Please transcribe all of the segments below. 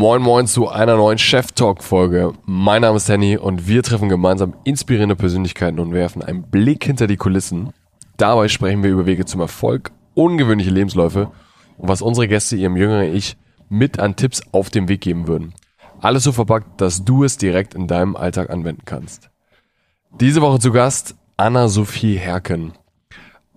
Moin Moin zu einer neuen Chef Talk Folge. Mein Name ist Henny und wir treffen gemeinsam inspirierende Persönlichkeiten und werfen einen Blick hinter die Kulissen. Dabei sprechen wir über Wege zum Erfolg, ungewöhnliche Lebensläufe und was unsere Gäste ihrem jüngeren Ich mit an Tipps auf dem Weg geben würden. Alles so verpackt, dass du es direkt in deinem Alltag anwenden kannst. Diese Woche zu Gast Anna-Sophie Herken.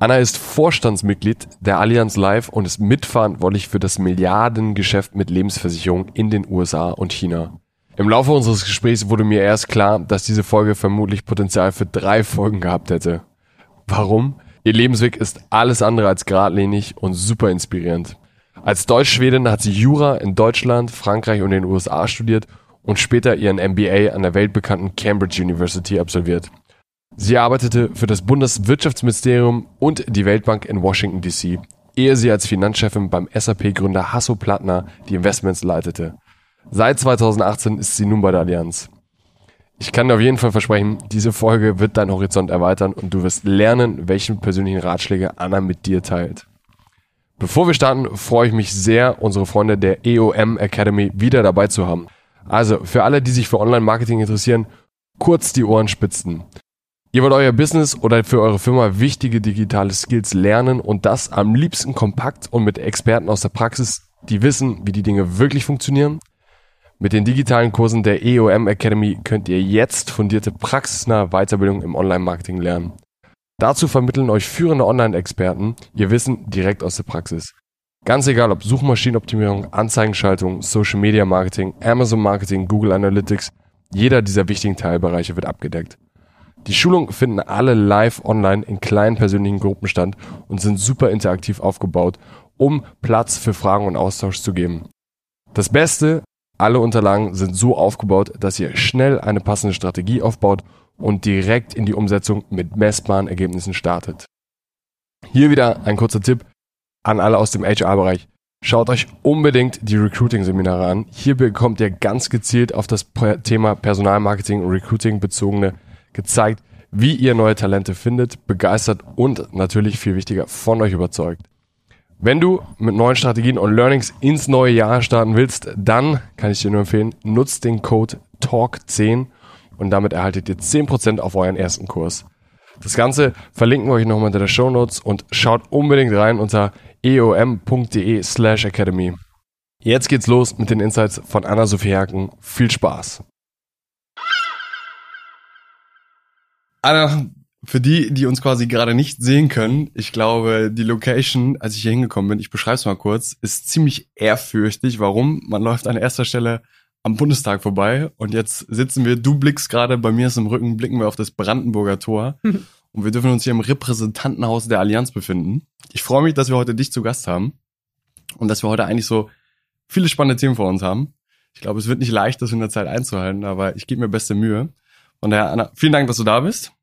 Anna ist Vorstandsmitglied der Allianz Life und ist mitverantwortlich für das Milliardengeschäft mit Lebensversicherungen in den USA und China. Im Laufe unseres Gesprächs wurde mir erst klar, dass diese Folge vermutlich Potenzial für drei Folgen gehabt hätte. Warum? Ihr Lebensweg ist alles andere als geradlinig und super inspirierend. Als Deutsch-Schwedin hat sie Jura in Deutschland, Frankreich und den USA studiert und später ihren MBA an der weltbekannten Cambridge University absolviert. Sie arbeitete für das Bundeswirtschaftsministerium und die Weltbank in Washington DC, ehe sie als Finanzchefin beim SAP-Gründer Hasso Plattner die Investments leitete. Seit 2018 ist sie nun bei der Allianz. Ich kann dir auf jeden Fall versprechen, diese Folge wird deinen Horizont erweitern und du wirst lernen, welchen persönlichen Ratschläge Anna mit dir teilt. Bevor wir starten, freue ich mich sehr, unsere Freunde der EOM Academy wieder dabei zu haben. Also, für alle, die sich für Online-Marketing interessieren, kurz die Ohren spitzen. Ihr wollt euer Business oder für eure Firma wichtige digitale Skills lernen und das am liebsten kompakt und mit Experten aus der Praxis, die wissen, wie die Dinge wirklich funktionieren? Mit den digitalen Kursen der EOM Academy könnt ihr jetzt fundierte praxisnahe Weiterbildung im Online-Marketing lernen. Dazu vermitteln euch führende Online-Experten ihr Wissen direkt aus der Praxis. Ganz egal ob Suchmaschinenoptimierung, Anzeigenschaltung, Social Media Marketing, Amazon Marketing, Google Analytics, jeder dieser wichtigen Teilbereiche wird abgedeckt. Die Schulungen finden alle live online in kleinen persönlichen Gruppen statt und sind super interaktiv aufgebaut, um Platz für Fragen und Austausch zu geben. Das Beste, alle Unterlagen sind so aufgebaut, dass ihr schnell eine passende Strategie aufbaut und direkt in die Umsetzung mit messbaren Ergebnissen startet. Hier wieder ein kurzer Tipp an alle aus dem HR-Bereich. Schaut euch unbedingt die Recruiting-Seminare an. Hier bekommt ihr ganz gezielt auf das Thema Personalmarketing und Recruiting bezogene gezeigt, wie ihr neue Talente findet, begeistert und natürlich viel wichtiger von euch überzeugt. Wenn du mit neuen Strategien und Learnings ins neue Jahr starten willst, dann kann ich dir nur empfehlen, nutzt den Code TALK10 und damit erhaltet ihr 10% auf euren ersten Kurs. Das Ganze verlinken wir euch nochmal unter der Show Notes und schaut unbedingt rein unter eom.de slash academy. Jetzt geht's los mit den Insights von Anna-Sophie Herken. Viel Spaß! Anna, für die, die uns quasi gerade nicht sehen können, ich glaube, die Location, als ich hier hingekommen bin, ich beschreibe es mal kurz, ist ziemlich ehrfürchtig. Warum? Man läuft an erster Stelle am Bundestag vorbei und jetzt sitzen wir, du blickst gerade, bei mir ist im Rücken, blicken wir auf das Brandenburger Tor und wir dürfen uns hier im Repräsentantenhaus der Allianz befinden. Ich freue mich, dass wir heute dich zu Gast haben und dass wir heute eigentlich so viele spannende Themen vor uns haben. Ich glaube, es wird nicht leicht, das in der Zeit einzuhalten, aber ich gebe mir beste Mühe. Von daher, Anna, vielen Dank, dass du da bist.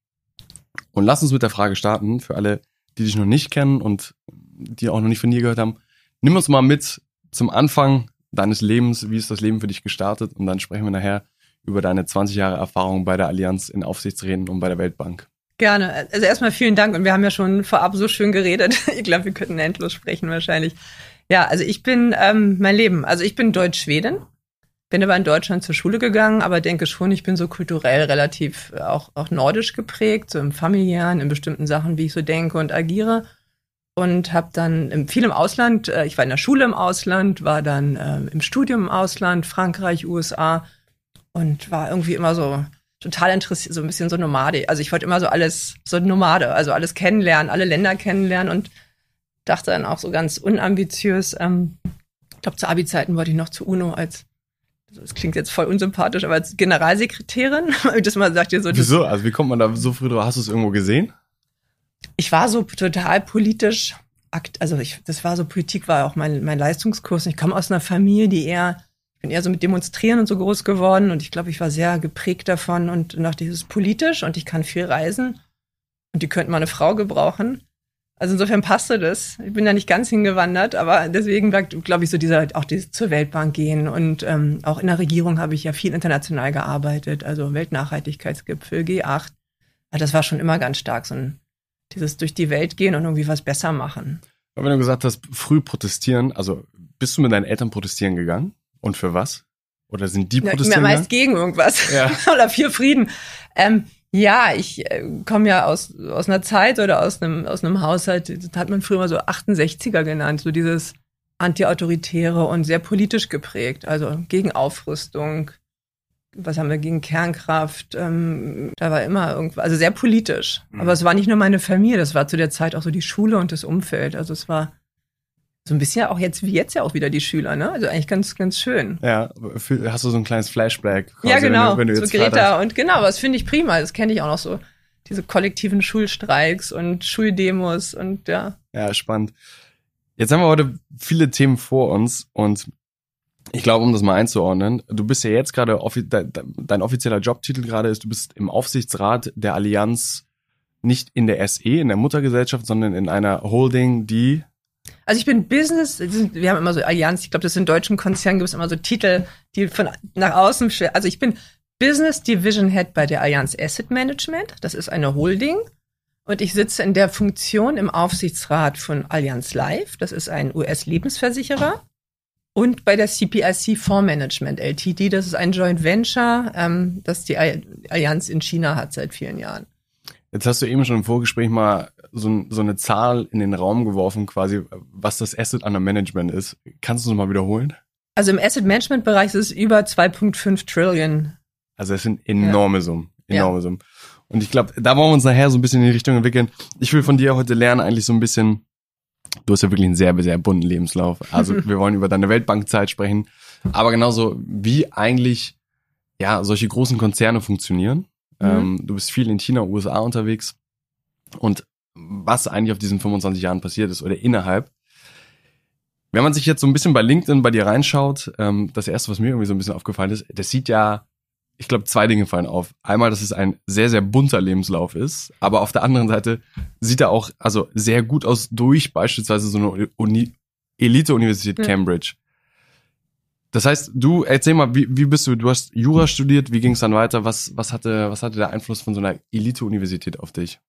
Und lass uns mit der Frage starten, für alle, die dich noch nicht kennen und die auch noch nicht von dir gehört haben. Nimm uns mal mit zum Anfang deines Lebens. Wie ist das Leben für dich gestartet? Und dann sprechen wir nachher über deine 20 Jahre Erfahrung bei der Allianz in Aufsichtsräten und bei der Weltbank. Gerne. Also erstmal vielen Dank und wir haben ja schon vorab so schön geredet. Ich glaube, wir könnten endlos sprechen wahrscheinlich. Ja, also ich bin ähm, mein Leben. Also ich bin Deutsch-Schwedin, bin aber in Deutschland zur Schule gegangen, aber denke schon, ich bin so kulturell relativ äh, auch, auch nordisch geprägt, so im familiären, in bestimmten Sachen, wie ich so denke und agiere. Und habe dann im, viel im Ausland, äh, ich war in der Schule im Ausland, war dann äh, im Studium im Ausland, Frankreich, USA und war irgendwie immer so total interessiert, so ein bisschen so Nomade. Also ich wollte immer so alles, so Nomade, also alles kennenlernen, alle Länder kennenlernen und dachte dann auch so ganz unambitiös, ähm, ich glaube, zu Abi-Zeiten wollte ich noch zu UNO als das klingt jetzt voll unsympathisch, aber als Generalsekretärin, das mal sagt ihr so. Wieso? Also wie kommt man da so früh drauf? Hast du es irgendwo gesehen? Ich war so total politisch, also ich, das war so, Politik war auch mein, mein Leistungskurs. Ich komme aus einer Familie, die eher, ich bin eher so mit Demonstrieren und so groß geworden und ich glaube, ich war sehr geprägt davon und nach dieses politisch und ich kann viel reisen und die könnten mal eine Frau gebrauchen. Also insofern passte das. Ich bin da nicht ganz hingewandert, aber deswegen glaube ich so dieser auch dieses zur Weltbank gehen und ähm, auch in der Regierung habe ich ja viel international gearbeitet, also Weltnachhaltigkeitsgipfel, G8. Ja, das war schon immer ganz stark so ein dieses durch die Welt gehen und irgendwie was besser machen. Aber wenn du gesagt hast, früh protestieren, also bist du mit deinen Eltern protestieren gegangen und für was? Oder sind die Ja, protestieren? meist gegen irgendwas. Ja. oder für Frieden. Ähm, ja, ich äh, komme ja aus, aus einer Zeit oder aus einem, aus einem Haushalt, das hat man früher mal so 68er genannt, so dieses Anti-Autoritäre und sehr politisch geprägt, also gegen Aufrüstung. Was haben wir gegen Kernkraft? Ähm, da war immer irgendwas, also sehr politisch. Mhm. Aber es war nicht nur meine Familie, das war zu der Zeit auch so die Schule und das Umfeld. Also es war so ein bisschen auch jetzt wie jetzt ja auch wieder die Schüler, ne? Also eigentlich ganz, ganz schön. Ja, hast du so ein kleines Flashback? quasi, Ja, wenn du- genau. Wenn du so Greta und genau, das finde ich prima. Das kenne ich auch noch so. Diese kollektiven Schulstreiks und Schuldemos und ja. Ja, spannend. Jetzt haben wir heute viele Themen vor uns und ich glaube, um das mal einzuordnen, du bist ja jetzt gerade, dein offizieller Jobtitel gerade ist, du bist im Aufsichtsrat der Allianz nicht in der SE, in der Muttergesellschaft, sondern in einer Holding, die Also ich bin Business, sind- wir haben immer so Allianz, ich glaube, das in deutschen Konzernen gibt es immer so Titel, die von nach außen, schwer- also ich bin Business Division Head bei der Allianz Asset Management, das ist eine Holding und ich sitze in der Funktion im Aufsichtsrat von Allianz Life, das ist ein US-Lebensversicherer und bei der CPIC Fondsmanagement LTD, das ist ein Joint Venture, ähm, das die Al- Allianz in China hat seit vielen Jahren. Jetzt hast du eben schon im Vorgespräch mal so, so eine Zahl in den Raum geworfen, quasi, was das Asset Under Management ist. Kannst du es mal wiederholen? Also im Asset Management Bereich ist es über 2,5 Trillion Also es sind enorme Summen, Ja. enorme Summen. Und ich glaube, da wollen wir uns nachher so ein bisschen in die Richtung entwickeln. Ich will von dir heute lernen, eigentlich so ein bisschen, du hast ja wirklich einen sehr, sehr bunten Lebenslauf. Also wir wollen über deine Weltbankzeit sprechen, aber genauso wie eigentlich ja solche großen Konzerne funktionieren. Mhm. Ähm, du bist viel in China, USA unterwegs und was eigentlich auf diesen 25 Jahren passiert ist oder innerhalb. Wenn man sich jetzt so ein bisschen bei LinkedIn bei dir reinschaut, ähm, das erste, was mir irgendwie so ein bisschen aufgefallen ist, das sieht ja, ich glaube, zwei Dinge fallen auf. Einmal, dass es ein sehr, sehr bunter Lebenslauf ist, aber auf der anderen Seite sieht er auch also sehr gut aus durch beispielsweise so eine Uni Elite-Universität Ja. Cambridge. Das heißt, du, erzähl mal, wie, wie bist du, du hast Jura studiert, wie ging es dann weiter? Was, was, hatte, was hatte der Einfluss von so einer Elite-Universität auf dich?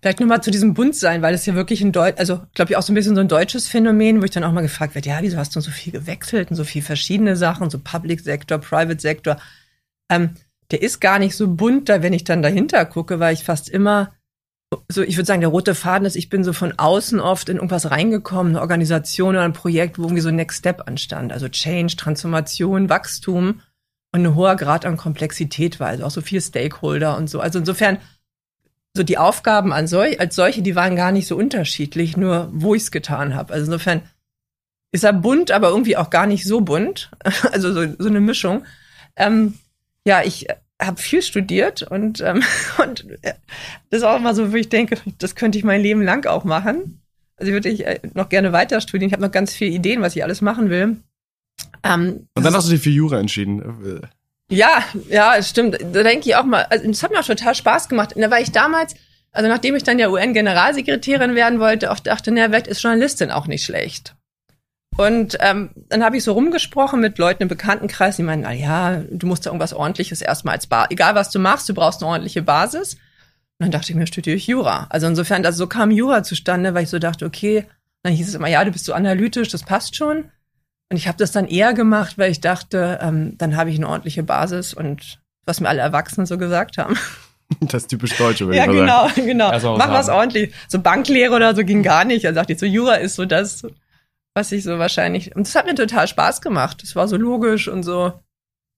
Vielleicht nochmal zu diesem Buntsein, weil es ja wirklich ein Deutsch, also glaube ich auch so ein bisschen so ein deutsches Phänomen, wo ich dann auch mal gefragt werde, ja, wieso hast du so viel gewechselt und so viel verschiedene Sachen, so Public Sector, Private Sector. Ähm, der ist gar nicht so bunt, da wenn ich dann dahinter gucke, weil ich fast immer so, ich würde sagen, der rote Faden ist, ich bin so von außen oft in irgendwas reingekommen, eine Organisation oder ein Projekt, wo irgendwie so ein Next Step anstand. Also Change, Transformation, Wachstum und ein hoher Grad an Komplexität war, also auch so viel Stakeholder und so. Also insofern, so die Aufgaben an sol als solche, die waren gar nicht so unterschiedlich, nur wo ich es getan habe. Also insofern ist er bunt, aber irgendwie auch gar nicht so bunt. Also so, so eine Mischung. Ähm, ja, ich habe viel studiert und, ähm, und äh, das ist auch immer so, wo ich denke, das könnte ich mein Leben lang auch machen. Also ich würde ich äh, noch gerne weiter studieren. Ich habe noch ganz viele Ideen, was ich alles machen will. Ähm, Und dann hast du dich für Jura entschieden. Ja, ja, stimmt. Da denke ich auch mal, also das hat mir auch total Spaß gemacht. Da war ich damals, also nachdem ich dann ja UN-Generalsekretärin werden wollte, auch dachte, na, vielleicht ist Journalistin auch nicht schlecht. Und ähm, dann habe ich so rumgesprochen mit Leuten im Bekanntenkreis, die meinen, na ja, du musst da irgendwas ordentliches erstmal als Basis, egal was du machst, du brauchst eine ordentliche Basis. Und dann dachte ich mir, studiere ich Jura. Also insofern, also so kam Jura zustande, weil ich so dachte, okay, dann hieß es immer, ja, du bist so analytisch, das passt schon. Und ich habe das dann eher gemacht, weil ich dachte, ähm, dann habe ich eine ordentliche Basis und was mir alle Erwachsenen so gesagt haben. Das ist typisch Deutsche, würde ja, ich mal sagen. genau, genau. Was Mach was ordentlich. So Banklehre oder so ging gar nicht. Dann dachte ich, so Jura ist so das, was ich so wahrscheinlich. Und das hat mir total Spaß gemacht. Das war so logisch und so.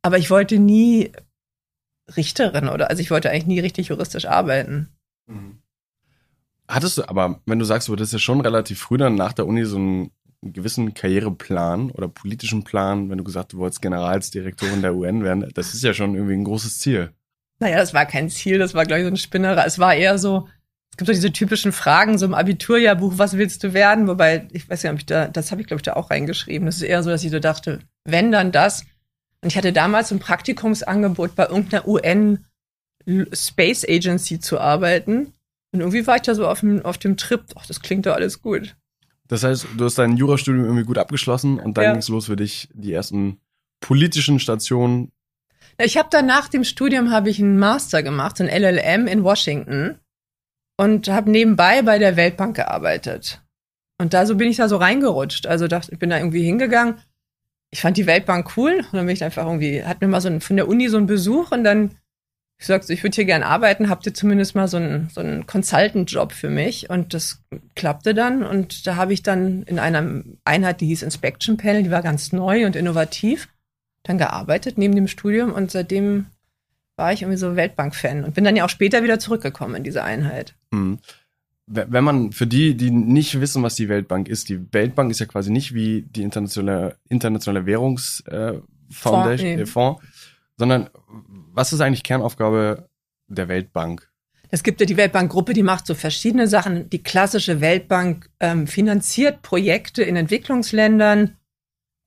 Aber ich wollte nie Richterin oder, also ich wollte eigentlich nie richtig juristisch arbeiten. Hattest du, aber wenn du sagst, du hattest ja schon relativ früh dann nach der Uni so einen gewissen Karriereplan oder politischen Plan, wenn du gesagt, du wolltest Generalsdirektorin der UN werden, das ist ja schon irgendwie ein großes Ziel. Naja, das war kein Ziel, das war, glaube ich, so ein Spinnerer. Es war eher so, es gibt so diese typischen Fragen, so im Abiturjahrbuch, was willst du werden? Wobei, ich weiß ja, ob ich da, das habe ich, glaube ich, da auch reingeschrieben. Das ist eher so, dass ich so dachte, wenn, dann das. Und ich hatte damals ein Praktikumsangebot bei irgendeiner UN Space Agency zu arbeiten. Und irgendwie war ich da so auf dem, auf dem Trip, ach, das klingt doch alles gut. Das heißt, du hast dein Jurastudium irgendwie gut abgeschlossen und dann Ja. ging es los für dich, die ersten politischen Stationen. Ich habe dann nach dem Studium habe ich einen Master gemacht, ein LLM in Washington und habe nebenbei bei der Weltbank gearbeitet. Und da so bin ich da so reingerutscht. Also dachte, ich bin da irgendwie hingegangen. ich fand die Weltbank cool. Und dann bin ich einfach irgendwie, hat mir mal so ein, von der Uni so einen Besuch und dann ich sagte, ich würde hier gerne arbeiten, habt ihr zumindest mal so einen, so einen Consultant-Job für mich? Und das klappte dann. Und da habe ich dann in einer Einheit, die hieß Inspection Panel, die war ganz neu und innovativ, dann gearbeitet neben dem Studium. Und seitdem war ich irgendwie so Weltbank-Fan und bin dann ja auch später wieder zurückgekommen in diese Einheit. Mhm. Wenn man, für die, die nicht wissen, was die Weltbank ist, die Weltbank ist ja quasi nicht wie die internationale, internationale Währungsfoundation, äh, Fonds, nee. äh, Fonds, sondern was ist eigentlich Kernaufgabe der Weltbank? Es gibt ja die Weltbankgruppe, die macht so verschiedene Sachen. Die klassische Weltbank ähm, finanziert Projekte in Entwicklungsländern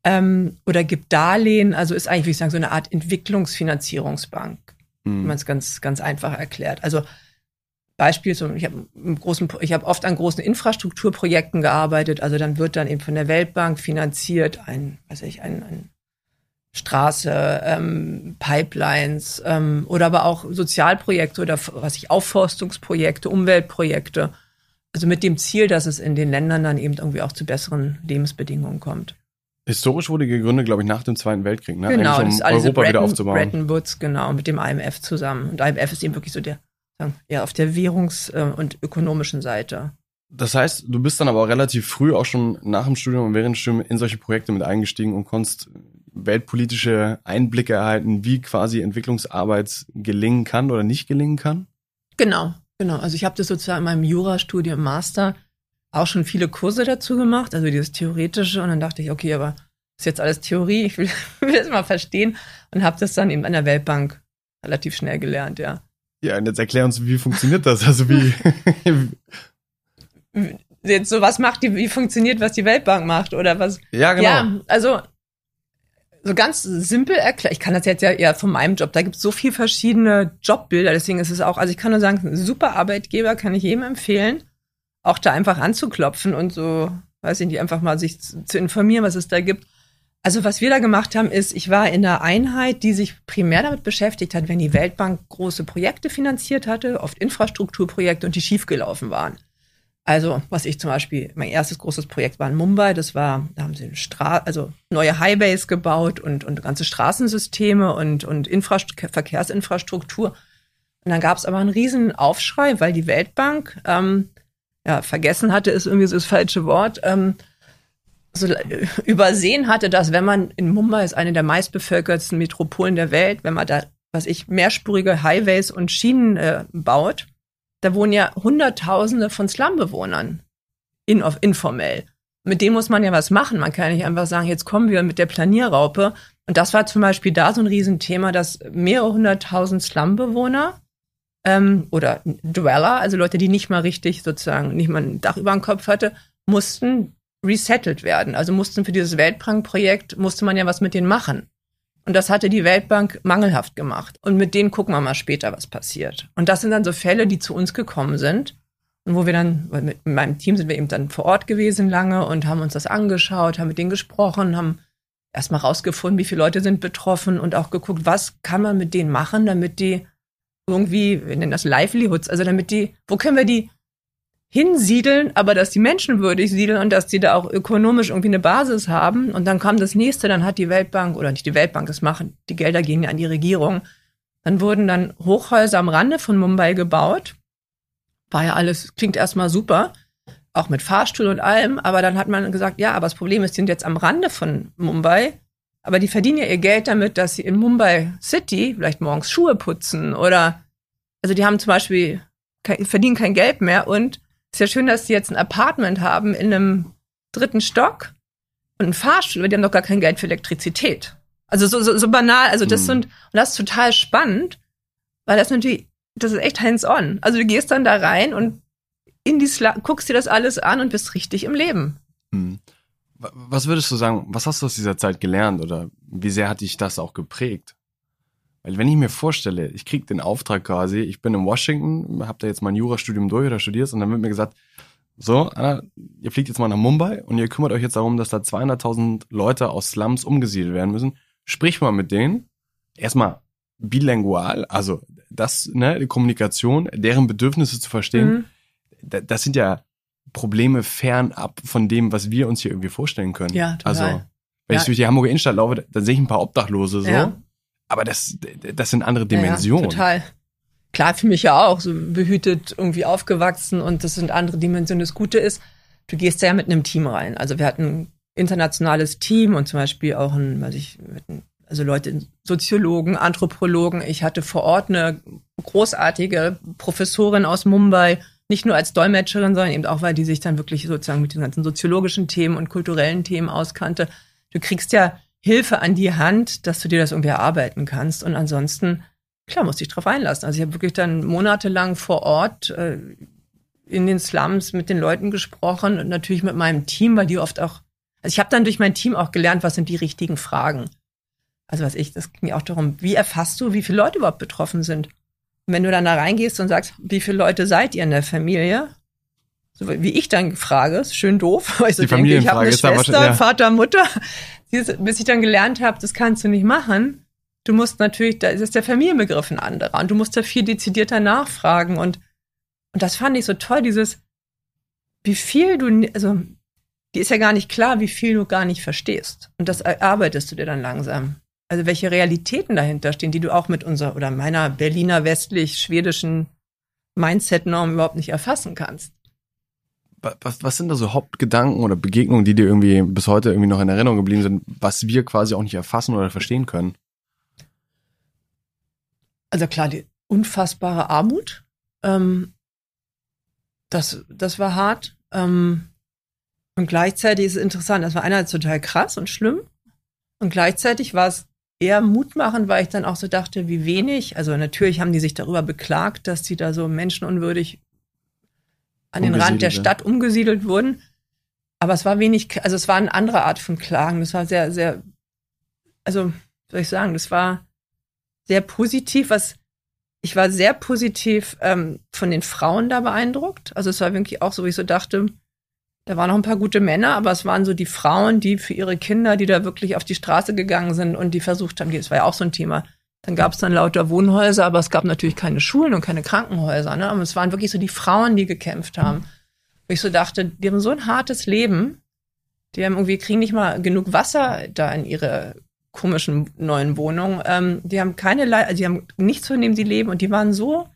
ähm, oder gibt Darlehen. Also ist eigentlich, wie ich sagen, so eine Art Entwicklungsfinanzierungsbank, hm. wenn man es ganz, ganz einfach erklärt. Also Beispiel, so, ich habe ich habe oft an großen Infrastrukturprojekten gearbeitet. Also dann wird dann eben von der Weltbank finanziert ein, weiß ich, ein, ein Straße, ähm, Pipelines ähm, oder aber auch Sozialprojekte oder was ich Aufforstungsprojekte, Umweltprojekte. Also mit dem Ziel, dass es in den Ländern dann eben irgendwie auch zu besseren Lebensbedingungen kommt. Historisch wurde gegründet, glaube ich, nach dem Zweiten Weltkrieg, ne? Genau, Eigentlich, um Europa Bretton, wieder aufzubauen. Bretton Woods, genau, mit dem IMF zusammen. Und IMF ist eben wirklich so der, ja, auf der währungs- äh, und ökonomischen Seite. Das heißt, du bist dann aber auch relativ früh auch schon nach dem Studium und während des Studiums in solche Projekte mit eingestiegen und konntest weltpolitische Einblicke erhalten, wie quasi Entwicklungsarbeit gelingen kann oder nicht gelingen kann? Genau, genau. Also ich habe das sozusagen in meinem Jurastudium Master auch schon viele Kurse dazu gemacht, also dieses theoretische und dann dachte ich, okay, aber ist jetzt alles Theorie, ich will, will das mal verstehen und habe das dann eben an der Weltbank relativ schnell gelernt, ja. Ja, und jetzt erklär uns, wie funktioniert das? Also wie jetzt so was macht die, wie funktioniert, was die Weltbank macht oder was? Ja, genau. Ja, also so ganz simpel erklärt, ich kann das jetzt ja eher von meinem Job, da gibt es so viel verschiedene Jobbilder, deswegen ist es auch, also ich kann nur sagen, super Arbeitgeber kann ich jedem empfehlen, auch da einfach anzuklopfen und so, weiß ich nicht, einfach mal sich zu, zu informieren, was es da gibt. Also was wir da gemacht haben, ist, ich war in einer Einheit, die sich primär damit beschäftigt hat, wenn die Weltbank große Projekte finanziert hatte, oft Infrastrukturprojekte und die schiefgelaufen waren. Also, was ich zum Beispiel, mein erstes großes Projekt war in Mumbai, das war, da haben sie Stra also neue Highways gebaut und, und ganze Straßensysteme und, und Infrast Verkehrsinfrastruktur. Und dann gab es aber einen riesen Aufschrei, weil die Weltbank, ähm, ja, vergessen hatte, ist irgendwie so das falsche Wort, ähm, so übersehen hatte, dass wenn man in Mumbai ist eine der meistbevölkertsten Metropolen der Welt, wenn man da, was ich, mehrspurige Highways und Schienen äh, baut, da wohnen ja Hunderttausende von Slumbewohnern in, informell. Mit denen muss man ja was machen. Man kann nicht einfach sagen, jetzt kommen wir mit der Planierraupe. Und das war zum Beispiel da so ein Riesenthema, dass mehrere hunderttausend Slumbewohner ähm, oder Dweller, also Leute, die nicht mal richtig sozusagen, nicht mal ein Dach über dem Kopf hatte, mussten resettled werden. Also mussten für dieses Weltbankprojekt, musste man ja was mit denen machen. Und das hatte die Weltbank mangelhaft gemacht. Und mit denen gucken wir mal später, was passiert. Und das sind dann so Fälle, die zu uns gekommen sind. Und wo wir dann, mit meinem Team sind wir eben dann vor Ort gewesen lange und haben uns das angeschaut, haben mit denen gesprochen, haben erstmal rausgefunden, wie viele Leute sind betroffen und auch geguckt, was kann man mit denen machen, damit die irgendwie, wir nennen das Livelihoods, also damit die, wo können wir die hinsiedeln, aber dass die Menschen würdig siedeln und dass die da auch ökonomisch irgendwie eine Basis haben. Und dann kam das nächste, dann hat die Weltbank, oder nicht die Weltbank, das machen, die Gelder gehen ja an die Regierung. Dann wurden dann Hochhäuser am Rande von Mumbai gebaut. War ja alles, klingt erstmal super, auch mit Fahrstuhl und allem, aber dann hat man gesagt, ja, aber das Problem ist, die sind jetzt am Rande von Mumbai, aber die verdienen ja ihr Geld damit, dass sie in Mumbai City vielleicht morgens Schuhe putzen oder, also die haben zum Beispiel, verdienen kein Geld mehr und ist ja schön, dass sie jetzt ein Apartment haben in einem dritten Stock und einen Fahrstuhl, aber die haben doch gar kein Geld für Elektrizität. Also so, so, so banal, also das hm. sind, und das ist total spannend, weil das natürlich, das ist echt hands-on. Also du gehst dann da rein und in die Sla guckst dir das alles an und bist richtig im Leben. Hm. Was würdest du sagen, was hast du aus dieser Zeit gelernt oder wie sehr hat dich das auch geprägt? Weil wenn ich mir vorstelle, ich krieg den Auftrag quasi, ich bin in Washington, hab da jetzt mein Jurastudium durch oder studierst und dann wird mir gesagt, so, Anna, ihr fliegt jetzt mal nach Mumbai und ihr kümmert euch jetzt darum, dass da 200.000 Leute aus Slums umgesiedelt werden müssen. Sprich mal mit denen. Erstmal bilingual, also das, ne, die Kommunikation, deren Bedürfnisse zu verstehen. Mhm. Das sind ja Probleme fernab von dem, was wir uns hier irgendwie vorstellen können. Ja, total. Also Wenn Ja. ich durch die Hamburger Innenstadt laufe, dann sehe ich ein paar Obdachlose so. Ja. Aber das, das sind andere Dimensionen. Ja, total. Klar, für mich ja auch, so behütet irgendwie aufgewachsen und das sind andere Dimensionen. Das Gute ist, du gehst ja mit einem Team rein. Also wir hatten ein internationales Team und zum Beispiel auch ein, weiß ich, also Leute, Soziologen, Anthropologen. Ich hatte vor Ort eine großartige Professorin aus Mumbai, nicht nur als Dolmetscherin, sondern eben auch, weil die sich dann wirklich sozusagen mit den ganzen soziologischen Themen und kulturellen Themen auskannte. Du kriegst ja Hilfe an die Hand, dass du dir das irgendwie erarbeiten kannst. Und ansonsten, klar, musst dich drauf einlassen. Also ich habe wirklich dann monatelang vor Ort äh, in den Slums mit den Leuten gesprochen und natürlich mit meinem Team, weil die oft auch, also ich habe dann durch mein Team auch gelernt, was sind die richtigen Fragen. Also was ich, das ging auch darum, wie erfasst du, wie viele Leute überhaupt betroffen sind. Und wenn du dann da reingehst und sagst, wie viele Leute seid ihr in der Familie? So wie ich dann frage, ist schön doof, weil ich so Die denke, ich habe eine Schwester, ja. Vater, Mutter. Bis ich dann gelernt habe, das kannst du nicht machen. Du musst natürlich, da ist der Familienbegriff ein anderer und du musst da viel dezidierter nachfragen und und das fand ich so toll, dieses, wie viel du, also, die ist ja gar nicht klar, wie viel du gar nicht verstehst. Und das erarbeitest du dir dann langsam. Also, welche Realitäten dahinter stehen, die du auch mit unserer oder meiner Berliner westlich-schwedischen Mindset-Norm überhaupt nicht erfassen kannst. Wa- Was, was sind da so Hauptgedanken oder Begegnungen, die dir irgendwie bis heute irgendwie noch in Erinnerung geblieben sind, was wir quasi auch nicht erfassen oder verstehen können? Also klar, die unfassbare Armut. Ähm, das, das war hart. Ähm, und gleichzeitig ist es interessant, das war einerseits total krass und schlimm. Und gleichzeitig war es eher mutmachend, weil ich dann auch so dachte, wie wenig. Also natürlich haben die sich darüber beklagt, dass die da so menschenunwürdig an den Rand der. Stadt umgesiedelt wurden. Aber es war wenig, also es war eine andere Art von Klagen. Das war sehr, sehr, also, soll ich sagen, das war sehr positiv, was ich war sehr positiv ähm, von den Frauen da beeindruckt. Also es war wirklich auch so, wie ich so dachte, da waren noch ein paar gute Männer, aber es waren so die Frauen, die für ihre Kinder, die da wirklich auf die Straße gegangen sind und die versucht haben, das war ja auch so ein Thema. Dann gab es dann lauter Wohnhäuser, aber es gab natürlich keine Schulen und keine Krankenhäuser. Ne? Aber es waren wirklich so die Frauen, die gekämpft haben. Wo ich so dachte, die haben so ein hartes Leben, die haben irgendwie kriegen nicht mal genug Wasser da in ihre komischen neuen Wohnungen. Ähm, die haben keine, Le also die haben nichts, von dem sie leben und die waren so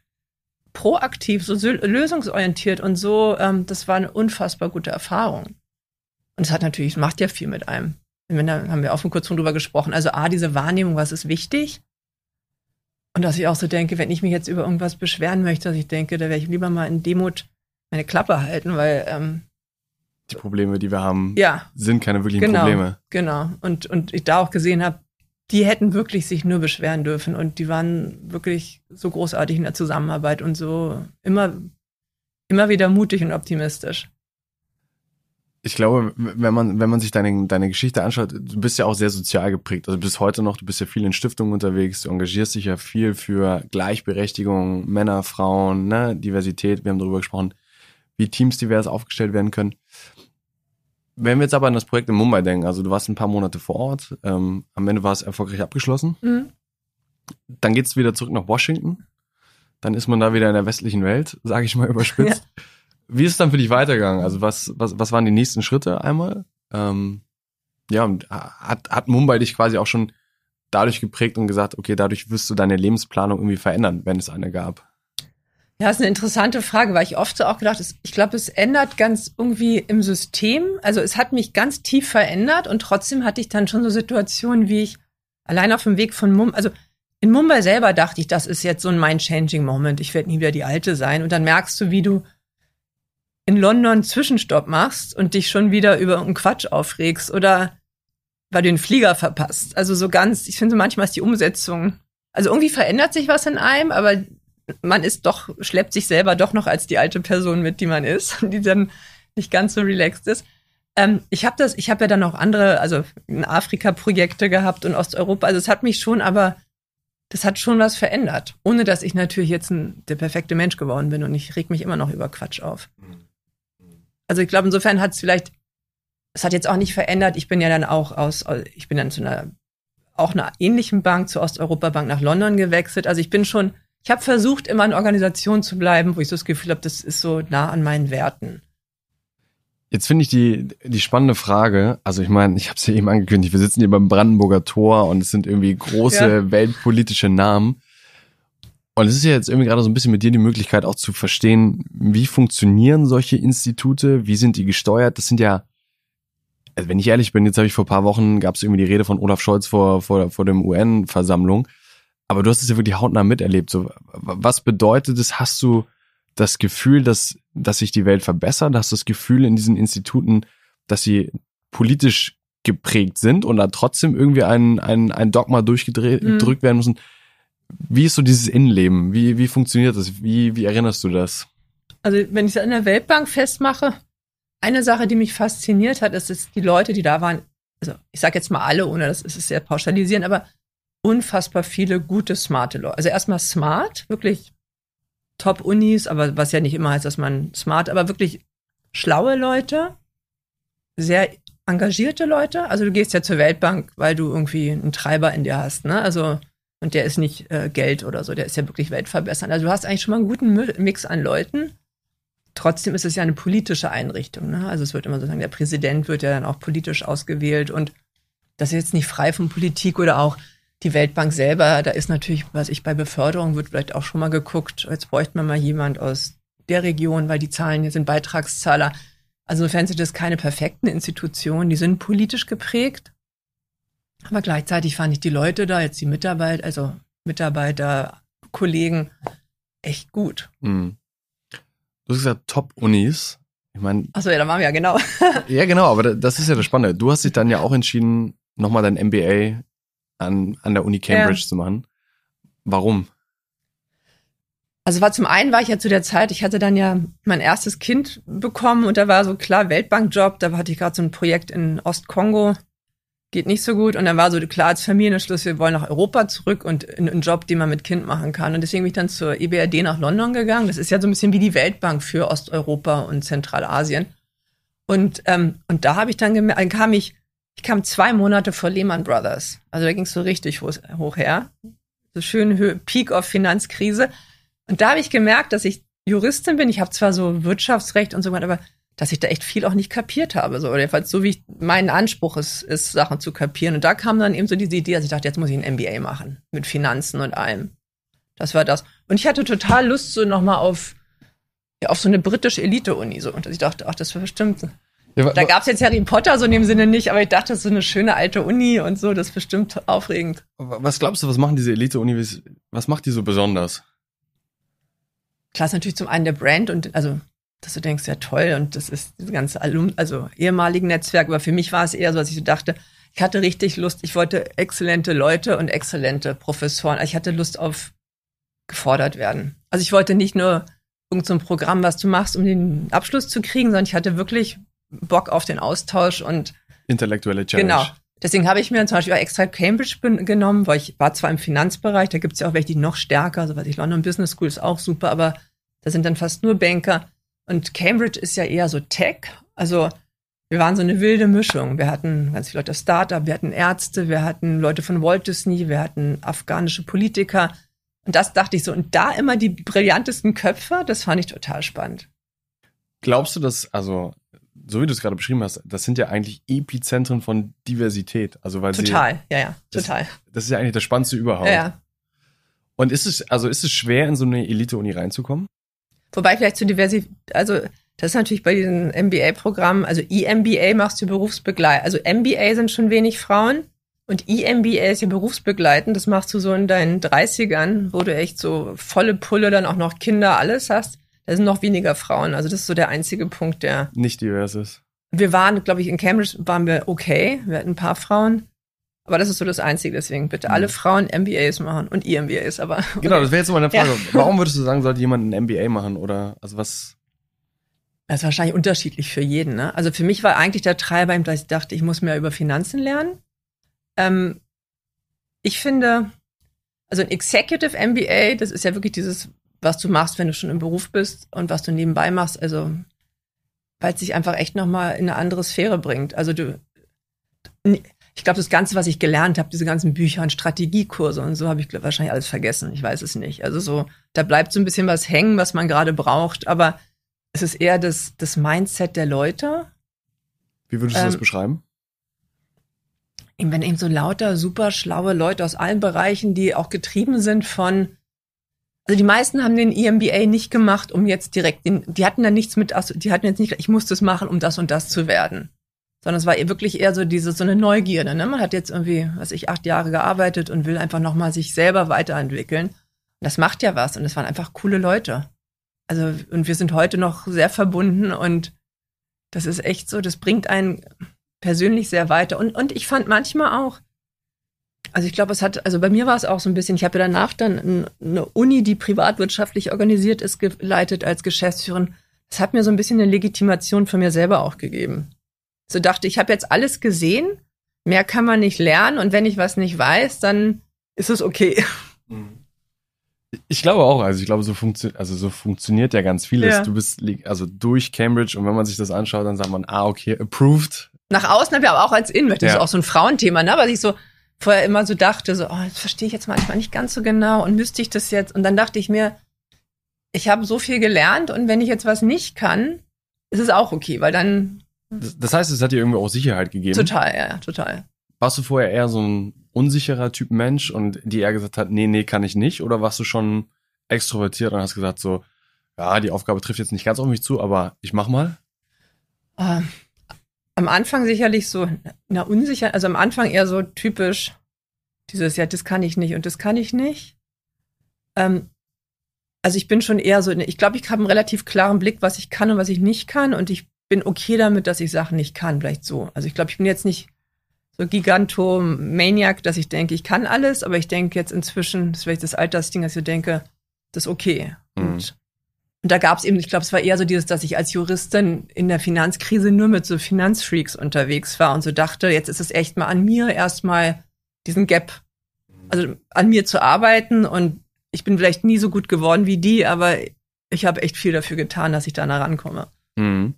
proaktiv, so lösungsorientiert und so, ähm, das war eine unfassbar gute Erfahrung. Und es hat natürlich, macht ja viel mit einem. Da haben wir auch vor kurzem drüber gesprochen. Also A, diese Wahrnehmung, was ist wichtig? Und dass ich auch so denke, wenn ich mich jetzt über irgendwas beschweren möchte, dass ich denke, da werde ich lieber mal in Demut meine Klappe halten, weil ähm, Die Probleme, die wir haben, ja, sind keine wirklichen Genau. Probleme. Genau. Und, und ich da auch gesehen habe, die hätten wirklich sich nur beschweren dürfen und die waren wirklich so großartig in der Zusammenarbeit und so immer, immer wieder mutig und optimistisch. Ich glaube, wenn man, wenn man sich deine, deine Geschichte anschaut, du bist ja auch sehr sozial geprägt. Also bis heute noch, du bist ja viel in Stiftungen unterwegs, du engagierst dich ja viel für Gleichberechtigung, Männer, Frauen, ne, Diversität, wir haben darüber gesprochen, wie Teams divers aufgestellt werden können. Wenn wir jetzt aber an das Projekt in Mumbai denken, also du warst ein paar Monate vor Ort, ähm, am Ende war es erfolgreich abgeschlossen, Mhm. dann geht's wieder zurück nach Washington, dann ist man da wieder in der westlichen Welt, sage ich mal überspitzt. Wie ist es dann für dich weitergegangen? Also was, was, was waren die nächsten Schritte einmal? Ähm, ja, und hat, hat Mumbai dich quasi auch schon dadurch geprägt und gesagt, okay, dadurch wirst du deine Lebensplanung irgendwie verändern, wenn es eine gab? Ja, ist eine interessante Frage, weil ich oft so auch gedacht, ich glaube, es ändert ganz irgendwie im System. Also es hat mich ganz tief verändert und trotzdem hatte ich dann schon so Situationen, wie ich allein auf dem Weg von Mumbai, also in Mumbai selber dachte ich, das ist jetzt so ein mind-changing Moment. Ich werde nie wieder die Alte sein. Und dann merkst du, wie du in London einen Zwischenstopp machst und dich schon wieder über einen Quatsch aufregst oder weil du den Flieger verpasst. Also so ganz, ich finde manchmal ist die Umsetzung, also irgendwie verändert sich was in einem, aber man ist doch, schleppt sich selber doch noch als die alte Person mit, die man ist, die dann nicht ganz so relaxed ist. Ähm, ich habe das, ich habe ja dann auch andere, also in Afrika Projekte gehabt und Osteuropa. Also es hat mich schon, aber das hat schon was verändert, ohne dass ich natürlich jetzt ein, der perfekte Mensch geworden bin und ich reg mich immer noch über Quatsch auf. Also ich glaube, insofern hat es vielleicht, es hat jetzt auch nicht verändert. Ich bin ja dann auch aus, ich bin dann zu einer auch einer ähnlichen Bank, zur Osteuropa-Bank nach London gewechselt. Also ich bin schon, ich habe versucht, immer in Organisation zu bleiben, wo ich so das Gefühl habe, das ist so nah an meinen Werten. Jetzt finde ich die, die spannende Frage, also ich meine, ich habe es ja eben angekündigt, wir sitzen hier beim Brandenburger Tor und es sind irgendwie große ja. weltpolitische Namen. Und es ist ja jetzt irgendwie gerade so ein bisschen mit dir die Möglichkeit auch zu verstehen, wie funktionieren solche Institute, wie sind die gesteuert? Das sind ja, also wenn ich ehrlich bin, jetzt habe ich vor paar Wochen, gab es irgendwie die Rede von Olaf Scholz vor, vor, vor dem UN-Versammlung. Aber du hast es ja wirklich hautnah miterlebt. So, was bedeutet es? Hast du das Gefühl, dass, dass sich die Welt verbessert? Hast du das Gefühl in diesen Instituten, dass sie politisch geprägt sind und da trotzdem irgendwie ein, ein, ein Dogma durchgedrückt mhm. werden müssen? Wie ist so dieses Innenleben? Wie, wie funktioniert das? Wie, wie erinnerst du das? Also, wenn ich es an der Weltbank festmache, eine Sache, die mich fasziniert hat, ist, dass die Leute, die da waren, also ich sage jetzt mal alle, ohne das ist sehr pauschalisieren, aber unfassbar viele gute, smarte Leute. Also erstmal smart, wirklich Top-Unis, aber was ja nicht immer heißt, dass man smart, aber wirklich schlaue Leute, sehr engagierte Leute. Also du gehst ja zur Weltbank, weil du irgendwie einen Treiber in dir hast, ne? Also und der ist nicht äh, Geld oder so, der ist ja wirklich weltverbessernd. Also du hast eigentlich schon mal einen guten Mix an Leuten. Trotzdem ist es ja eine politische Einrichtung. Ne? Also es wird immer so sagen, der Präsident wird ja dann auch politisch ausgewählt und das ist jetzt nicht frei von Politik oder auch die Weltbank selber, da ist natürlich, was ich bei Beförderung wird vielleicht auch schon mal geguckt, jetzt bräuchte man mal jemand aus der Region, weil die Zahlen hier sind Beitragszahler. Also insofern sind das keine perfekten Institutionen, die sind politisch geprägt. Aber gleichzeitig fand ich die Leute da, jetzt die Mitarbeiter, also Mitarbeiter, Kollegen, echt gut. Mhm. Du hast gesagt Top-Unis. Ich meine. Achso, ja, da waren wir ja genau. ja, genau, aber das ist ja das Spannende. Du hast dich dann ja auch entschieden, nochmal dein MBA an, an der Uni Cambridge ja. zu machen. Warum? Also war zum einen war ich ja zu der Zeit, ich hatte dann ja mein erstes Kind bekommen und da war so klar Weltbankjob, da hatte ich gerade so ein Projekt in Ostkongo, geht nicht so gut und dann war so klar als Familienschluss, wir wollen nach Europa zurück und in einen Job, den man mit Kind machen kann und deswegen bin ich dann zur EBRD nach London gegangen. Das ist ja so ein bisschen wie die Weltbank für Osteuropa und Zentralasien und ähm, und da habe ich dann gemerkt, dann kam ich ich kam zwei Monate vor Lehman Brothers. Also da ging es so richtig hoch her. So schön Peak of Finanzkrise. Und da habe ich gemerkt, dass ich Juristin bin. Ich habe zwar so Wirtschaftsrecht und so weiter, aber dass ich da echt viel auch nicht kapiert habe. So, oder jedenfalls so wie ich, mein Anspruch ist, ist, Sachen zu kapieren. Und da kam dann eben so diese Idee, dass ich dachte, jetzt muss ich ein MBA machen. Mit Finanzen und allem. Das war das. Und ich hatte total Lust so nochmal auf, ja, auf so eine britische Elite-Uni. So. Und ich dachte, ach, das wäre bestimmt ja, da gab es jetzt Harry Potter so in dem Sinne nicht, aber ich dachte, das ist so eine schöne alte Uni und so, das ist bestimmt aufregend. Was glaubst du, was machen diese Elite-Unis, was macht die so besonders? Klar ist natürlich zum einen der Brand und also, dass du denkst, ja toll und das ist das ganze Alum, also ehemaligen Netzwerk, aber für mich war es eher so, dass ich so dachte, ich hatte richtig Lust, ich wollte exzellente Leute und exzellente Professoren. Ich hatte Lust auf gefordert werden. Also ich wollte nicht nur irgendein so Programm, was du machst, um den Abschluss zu kriegen, sondern ich hatte wirklich Bock auf den Austausch und intellektuelle Challenge. Genau. Deswegen habe ich mir zum Beispiel extra Cambridge genommen, weil ich war zwar im Finanzbereich, da gibt es ja auch welche, die noch stärker, so was ich London Business School ist auch super, aber da sind dann fast nur Banker. Und Cambridge ist ja eher so Tech. Also wir waren so eine wilde Mischung. Wir hatten ganz viele Leute aus Startup, wir hatten Ärzte, wir hatten Leute von Walt Disney, wir hatten afghanische Politiker. Und das dachte ich so. Und da immer die brillantesten Köpfe, das fand ich total spannend. Glaubst du, dass, also so wie du es gerade beschrieben hast, das sind ja eigentlich Epizentren von Diversität. Also weil total, sie, ja, ja, total. Das, das, ist ja eigentlich das Spannendste überhaupt. Ja, ja. Und ist es, also ist es schwer, in so eine Elite-Uni reinzukommen? Wobei vielleicht zu Diversität, also das ist natürlich bei diesen MBA-Programmen, also EMBA machst du berufsbegleitend. Also MBA sind schon wenig Frauen und EMBA ist ja berufsbegleitend. Das machst du so in deinen 30ern, wo du echt so volle Pulle dann auch noch Kinder, alles hast. Da sind noch weniger Frauen. Also das ist so der einzige Punkt, der nicht divers ist. Wir waren, glaube ich, in Cambridge waren wir okay. Wir hatten ein paar Frauen. Aber das ist so das Einzige, deswegen bitte alle mhm. Frauen MBAs machen und EMBAs, aber. Genau, das wäre jetzt mal eine Frage. Ja. Warum würdest du sagen, sollte jemand ein MBA machen oder, also was? Das ist wahrscheinlich unterschiedlich für jeden, ne? Also für mich war eigentlich der Treiber, dass ich dachte, ich muss mehr über Finanzen lernen. Ähm, ich finde, also ein Executive MBA, das ist ja wirklich dieses was du machst, wenn du schon im Beruf bist und was du nebenbei machst. Also, weil es sich einfach echt nochmal in eine andere Sphäre bringt. Also du, ich glaube, das Ganze, was ich gelernt habe, diese ganzen Bücher und Strategiekurse und so, habe ich glaub, wahrscheinlich alles vergessen. Ich weiß es nicht. Also so, da bleibt so ein bisschen was hängen, was man gerade braucht, aber es ist eher das, das Mindset der Leute. Wie würdest du das Ähm, beschreiben? Eben, wenn eben so lauter, super schlaue Leute aus allen Bereichen, die auch getrieben sind von, also die meisten haben den EMBA nicht gemacht, um jetzt direkt, den, die hatten da nichts mit, also die hatten jetzt nicht, ich muss das machen, um das und das zu werden. Sondern es war wirklich eher so diese, so eine Neugierde, ne? Man hat jetzt irgendwie, was ich, acht Jahre gearbeitet und will einfach nochmal sich selber weiterentwickeln. Und das macht ja was und es waren einfach coole Leute. Also, und wir sind heute noch sehr verbunden und das ist echt so, das bringt einen persönlich sehr weiter. Und, und ich fand manchmal auch, also ich glaube, es hat, also bei mir war es auch so ein bisschen, ich habe ja danach dann eine Uni, die privatwirtschaftlich organisiert ist, geleitet als Geschäftsführerin. Das hat mir so ein bisschen eine Legitimation von mir selber auch gegeben. So dachte, ich habe jetzt alles gesehen, mehr kann man nicht lernen und wenn ich was nicht weiß, dann ist es okay. Ich glaube auch, also ich glaube, so, funktio also so funktioniert ja ganz vieles. Ja. Du bist also durch Cambridge und wenn man sich das anschaut, dann sagt man, ah, okay, approved. Nach außen habe ich aber auch als Innen, das ist Ja. auch so ein Frauenthema, ne? weil ich so vorher immer so dachte, so, oh, das verstehe ich jetzt manchmal nicht ganz so genau und müsste ich das jetzt? Und dann dachte ich mir, ich habe so viel gelernt und wenn ich jetzt was nicht kann, ist es auch okay, weil dann Das, heißt, es hat dir irgendwie auch Sicherheit gegeben. total, ja, ja, total. Warst du vorher eher so ein unsicherer Typ Mensch und die eher gesagt hat, nee, nee, kann ich nicht? Oder warst du schon extrovertiert und hast gesagt so, ja, die Aufgabe trifft jetzt nicht ganz auf mich zu, aber ich mach mal? Ähm, am Anfang sicherlich so, na, unsicher, also am Anfang eher so typisch dieses, ja, das kann ich nicht und das kann ich nicht. Ähm, also ich bin schon eher so, ich glaube, ich habe einen relativ klaren Blick, was ich kann und was ich nicht kann und ich bin okay damit, dass ich Sachen nicht kann, vielleicht so. Also ich glaube, ich bin jetzt nicht so Gigantomaniac, dass ich denke, ich kann alles, aber ich denke jetzt inzwischen, das ist vielleicht das Altersding, dass ich denke, das ist okay. Mhm. Und, und da gab es eben, ich glaube, es war eher so dieses, dass ich als Juristin in der Finanzkrise nur mit so Finanzfreaks unterwegs war und so dachte, jetzt ist es echt mal an mir erstmal diesen Gap, also an mir zu arbeiten und ich bin vielleicht nie so gut geworden wie die, aber ich habe echt viel dafür getan, dass ich da rankomme. Mhm.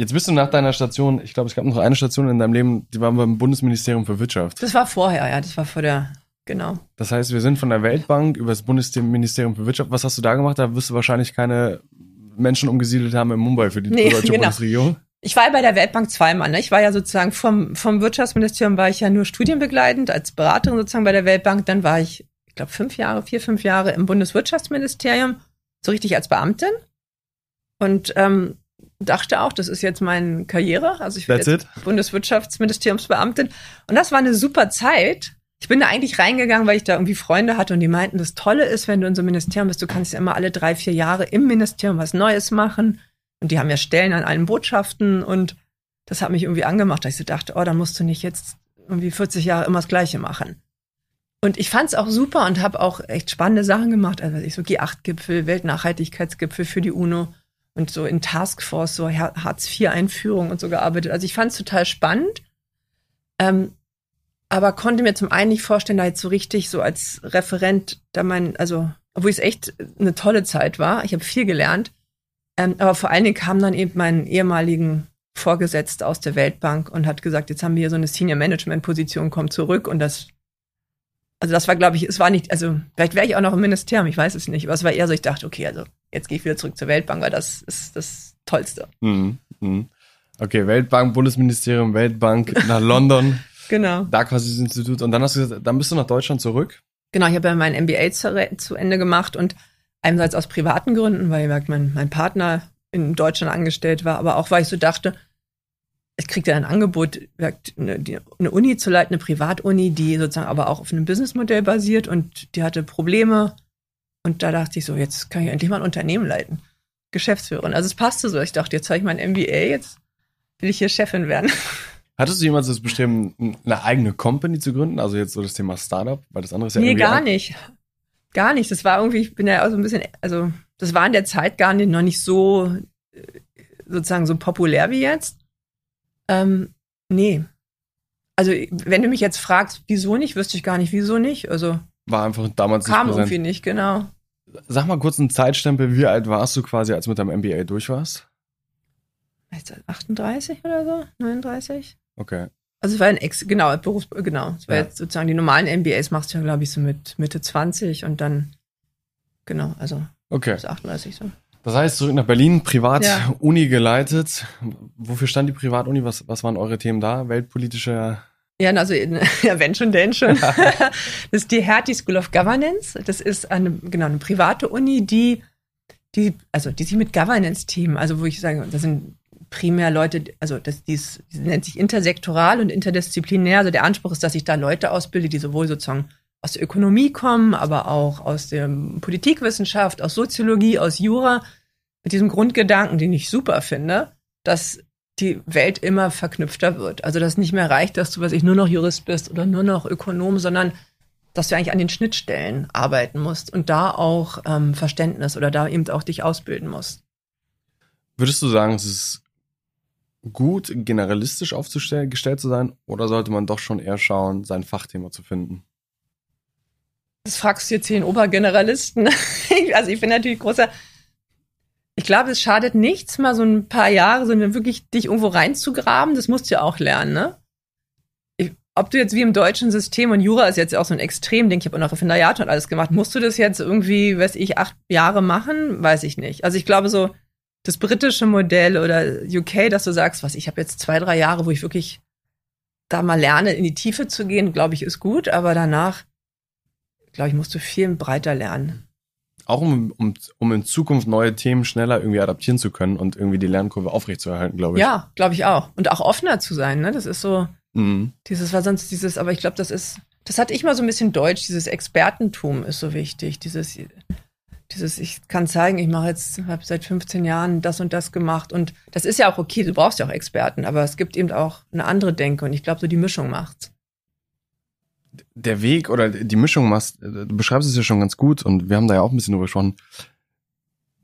Jetzt bist du nach deiner Station, ich glaube, es gab noch eine Station in deinem Leben, die war beim Bundesministerium für Wirtschaft. Das war vorher, ja, das war vor der, genau. Das heißt, wir sind von der Weltbank über das Bundesministerium für Wirtschaft. Was hast du da gemacht? Da wirst du wahrscheinlich keine Menschen umgesiedelt haben in Mumbai für die Nee, deutsche genau. Bundesregierung. Ich war ja bei der Weltbank zweimal. Ne? Ich war ja sozusagen vom, vom Wirtschaftsministerium war ich ja nur studienbegleitend als Beraterin sozusagen bei der Weltbank. Dann war ich, ich glaube, fünf Jahre, vier, fünf Jahre im Bundeswirtschaftsministerium, so richtig als Beamtin. Und ähm, dachte auch, das ist jetzt meine Karriere. Also ich bin? Bundeswirtschaftsministeriumsbeamtin. Und das war eine super Zeit. Ich bin da eigentlich reingegangen, weil ich da irgendwie Freunde hatte und die meinten, das Tolle ist, wenn du in so einem Ministerium bist, du kannst ja immer alle drei, vier Jahre im Ministerium was Neues machen. Und die haben ja Stellen an allen Botschaften und das hat mich irgendwie angemacht, dass ich so dachte, oh, da musst du nicht jetzt irgendwie 40 Jahre immer das Gleiche machen. Und ich fand es auch super und habe auch echt spannende Sachen gemacht. Also ich so G8-Gipfel, Weltnachhaltigkeitsgipfel für die UNO und so in Taskforce, so Hartz-IV-Einführung und so gearbeitet. Also ich fand es total spannend. Ähm, aber konnte mir zum einen nicht vorstellen, da jetzt so richtig so als Referent da mein, also, obwohl es echt eine tolle Zeit war. Ich habe viel gelernt. Ähm, aber vor allen Dingen kam dann eben mein ehemaligen Vorgesetzter aus der Weltbank und hat gesagt, jetzt haben wir hier so eine Senior Management Position, komm zurück und das also das war, glaube ich, es war nicht, also vielleicht wäre ich auch noch im Ministerium, ich weiß es nicht, aber es war eher so, ich dachte, okay, also jetzt gehe ich wieder zurück zur Weltbank, weil das ist das Tollste. Mhm. Mhm. Okay, Weltbank, Bundesministerium, Weltbank, nach London, Genau. da quasi das Institut. Und dann hast du gesagt, dann bist du nach Deutschland zurück. Genau, ich habe ja mein MBA zu, zu Ende gemacht und einerseits aus privaten Gründen, weil gesagt, mein, mein Partner in Deutschland angestellt war, aber auch weil ich so dachte, ich kriegte ein Angebot, eine Uni zu leiten, eine Privatuni, die sozusagen aber auch auf einem Businessmodell basiert und die hatte Probleme. Und da dachte ich so, jetzt kann ich endlich mal ein Unternehmen leiten. Geschäftsführerin. Also es passte so. Ich dachte, jetzt habe ich mein MBA, jetzt will ich hier Chefin werden. Hattest du jemals das Bestreben, eine eigene Company zu gründen? Also jetzt so das Thema Startup, weil das andere ist ja Nee, gar nicht. Gar nicht. Das war irgendwie, ich bin ja auch so ein bisschen, also das war in der Zeit gar nicht, noch nicht so äh, sozusagen so populär wie jetzt. Ähm, nee. Also, wenn du mich jetzt fragst, wieso nicht, wüsste ich gar nicht, wieso nicht. Also War einfach damals kam nicht irgendwie nicht, genau. Sag mal kurz einen Zeitstempel, wie alt warst du quasi, als du mit deinem MBA durch warst? Ist das 38 oder so? 39? Okay. Also es war ein Ex, genau, Berufs, genau. Es war Ja. jetzt sozusagen die normalen MBAs machst du ja, glaube ich, so mit Mitte 20 und dann, genau, also Okay. bis 38 so. Das heißt, zurück nach Berlin, Privatuni Ja. geleitet. Wofür stand die Privatuni? Was, was waren eure Themen da? Weltpolitische Ja, also in, ja, wenn schon, denn schon. das ist die Hertie School of Governance. Das ist eine, genau, eine private Uni, die, die, also die sich mit Governance-Themen, also wo ich sage, das sind primär Leute, also das, dies, die nennt sich intersektoral und interdisziplinär. Also der Anspruch ist, dass ich da Leute ausbilde, die sowohl sozusagen aus der Ökonomie kommen, aber auch aus der Politikwissenschaft, aus Soziologie, aus Jura, mit diesem Grundgedanken, den ich super finde, dass die Welt immer verknüpfter wird. Also dass nicht mehr reicht, dass du, was ich, nur noch Jurist bist oder nur noch Ökonom, sondern dass du eigentlich an den Schnittstellen arbeiten musst und da auch ähm, Verständnis oder da eben auch dich ausbilden musst. Würdest du sagen, es ist gut, generalistisch aufgestellt zu sein, oder sollte man doch schon eher schauen, sein Fachthema zu finden? Das fragst du jetzt hier den Obergeneralisten. also ich bin natürlich großer. Ich glaube, es schadet nichts, mal so ein paar Jahre, sondern wirklich dich irgendwo reinzugraben. Das musst du ja auch lernen, ne? Ich, ob du jetzt wie im deutschen System und Jura ist jetzt auch so ein Extrem, denke ich, habe auch noch Referendariat und alles gemacht. Musst du das jetzt irgendwie, weiß ich, acht Jahre machen? Weiß ich nicht. Also ich glaube so, das britische Modell oder UK, dass du sagst, was ich habe jetzt zwei, drei Jahre, wo ich wirklich da mal lerne, in die Tiefe zu gehen, glaube ich, ist gut, aber danach, glaube ich, musst du viel breiter lernen. Auch um, um, um in Zukunft neue Themen schneller irgendwie adaptieren zu können und irgendwie die Lernkurve aufrechtzuerhalten, glaube ich. Ja, glaube ich auch. Und auch offener zu sein, ne? Das ist so, Mhm. dieses, war sonst dieses, aber ich glaube, das ist, das hatte ich mal so ein bisschen deutsch, dieses Expertentum ist so wichtig, dieses, dieses, ich kann zeigen, ich mache jetzt, habe seit 15 Jahren das und das gemacht und das ist ja auch okay, du brauchst ja auch Experten, aber es gibt eben auch eine andere Denke und ich glaube, so die Mischung macht's. Der Weg oder die Mischung machst, du beschreibst es ja schon ganz gut und wir haben da ja auch ein bisschen drüber gesprochen,